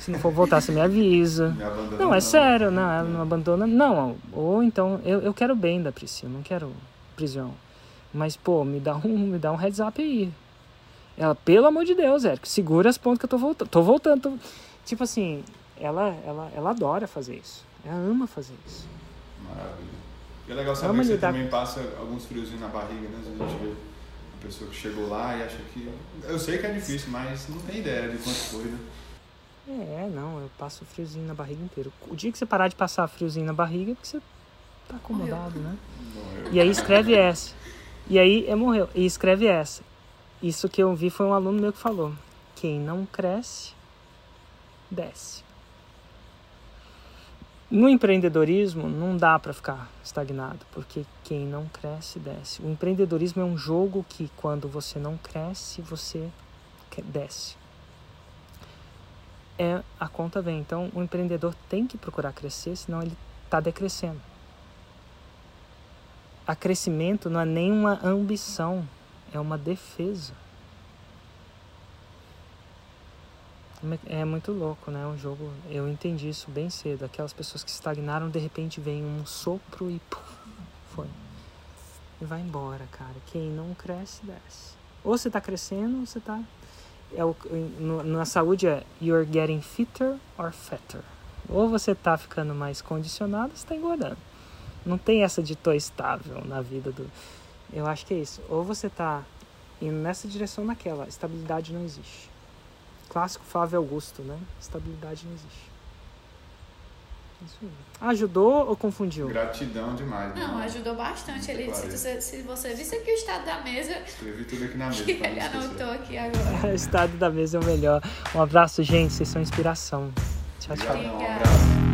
Se não for voltar, você me avisa. [LAUGHS] Me abandona, Não, é sério, não, ela não abandona. Não, ou então, eu, eu quero bem da Priscila, não quero prisão. Mas, pô, me dá um, me dá um heads up aí. Ela, pelo amor de Deus, Érico, segura as pontas que eu tô voltando. Tô voltando. tô- Tipo assim, ela, ela, ela adora fazer isso. Ela ama fazer isso. Maravilha. E é legal saber que você lidar- também passa alguns friozinhos na barriga, né? Às vezes a gente vê pessoa que chegou lá e acha que. Eu sei que é difícil, mas não tem ideia de quanto foi, né? É, não, eu passo friozinho na barriga inteiro. O dia que você parar de passar friozinho na barriga é porque você tá acomodado, né? Morreu. E aí escreve essa. E aí é morreu. E escreve essa. Isso que eu vi foi um aluno meu que falou. Quem não cresce, desce. No empreendedorismo não dá para ficar estagnado, porque quem não cresce, desce. O empreendedorismo é um jogo que quando você não cresce, você desce. É a conta vem. Então o empreendedor tem que procurar crescer, senão ele está decrescendo. A crescimento não é nenhuma ambição, é uma defesa. É muito louco, né? Um jogo. Eu entendi isso bem cedo. Aquelas pessoas que estagnaram, de repente vem um sopro e puf, foi. E vai embora, cara. Quem não cresce, desce. Ou você tá crescendo, ou você tá. É o, na saúde é you're getting fitter or fatter. Ou você tá ficando mais condicionado, ou você tá engordando. Não tem essa de tô estável na vida do. Eu acho que é isso. Ou você tá indo nessa direção ou naquela. Estabilidade não existe. Clássico Flávio Augusto, né? Estabilidade não existe. Isso aí. Ajudou ou confundiu? Gratidão demais. né? Não, ajudou bastante. Ele, se, você, se você visse aqui o estado da mesa, Escrevi tudo aqui na [LAUGHS] mesa. que ele anotou aqui agora. [LAUGHS] o estado da mesa é o melhor. Um abraço, gente. Vocês são inspiração. Tchau, tchau. Obrigadão, um Obrigada. abraço.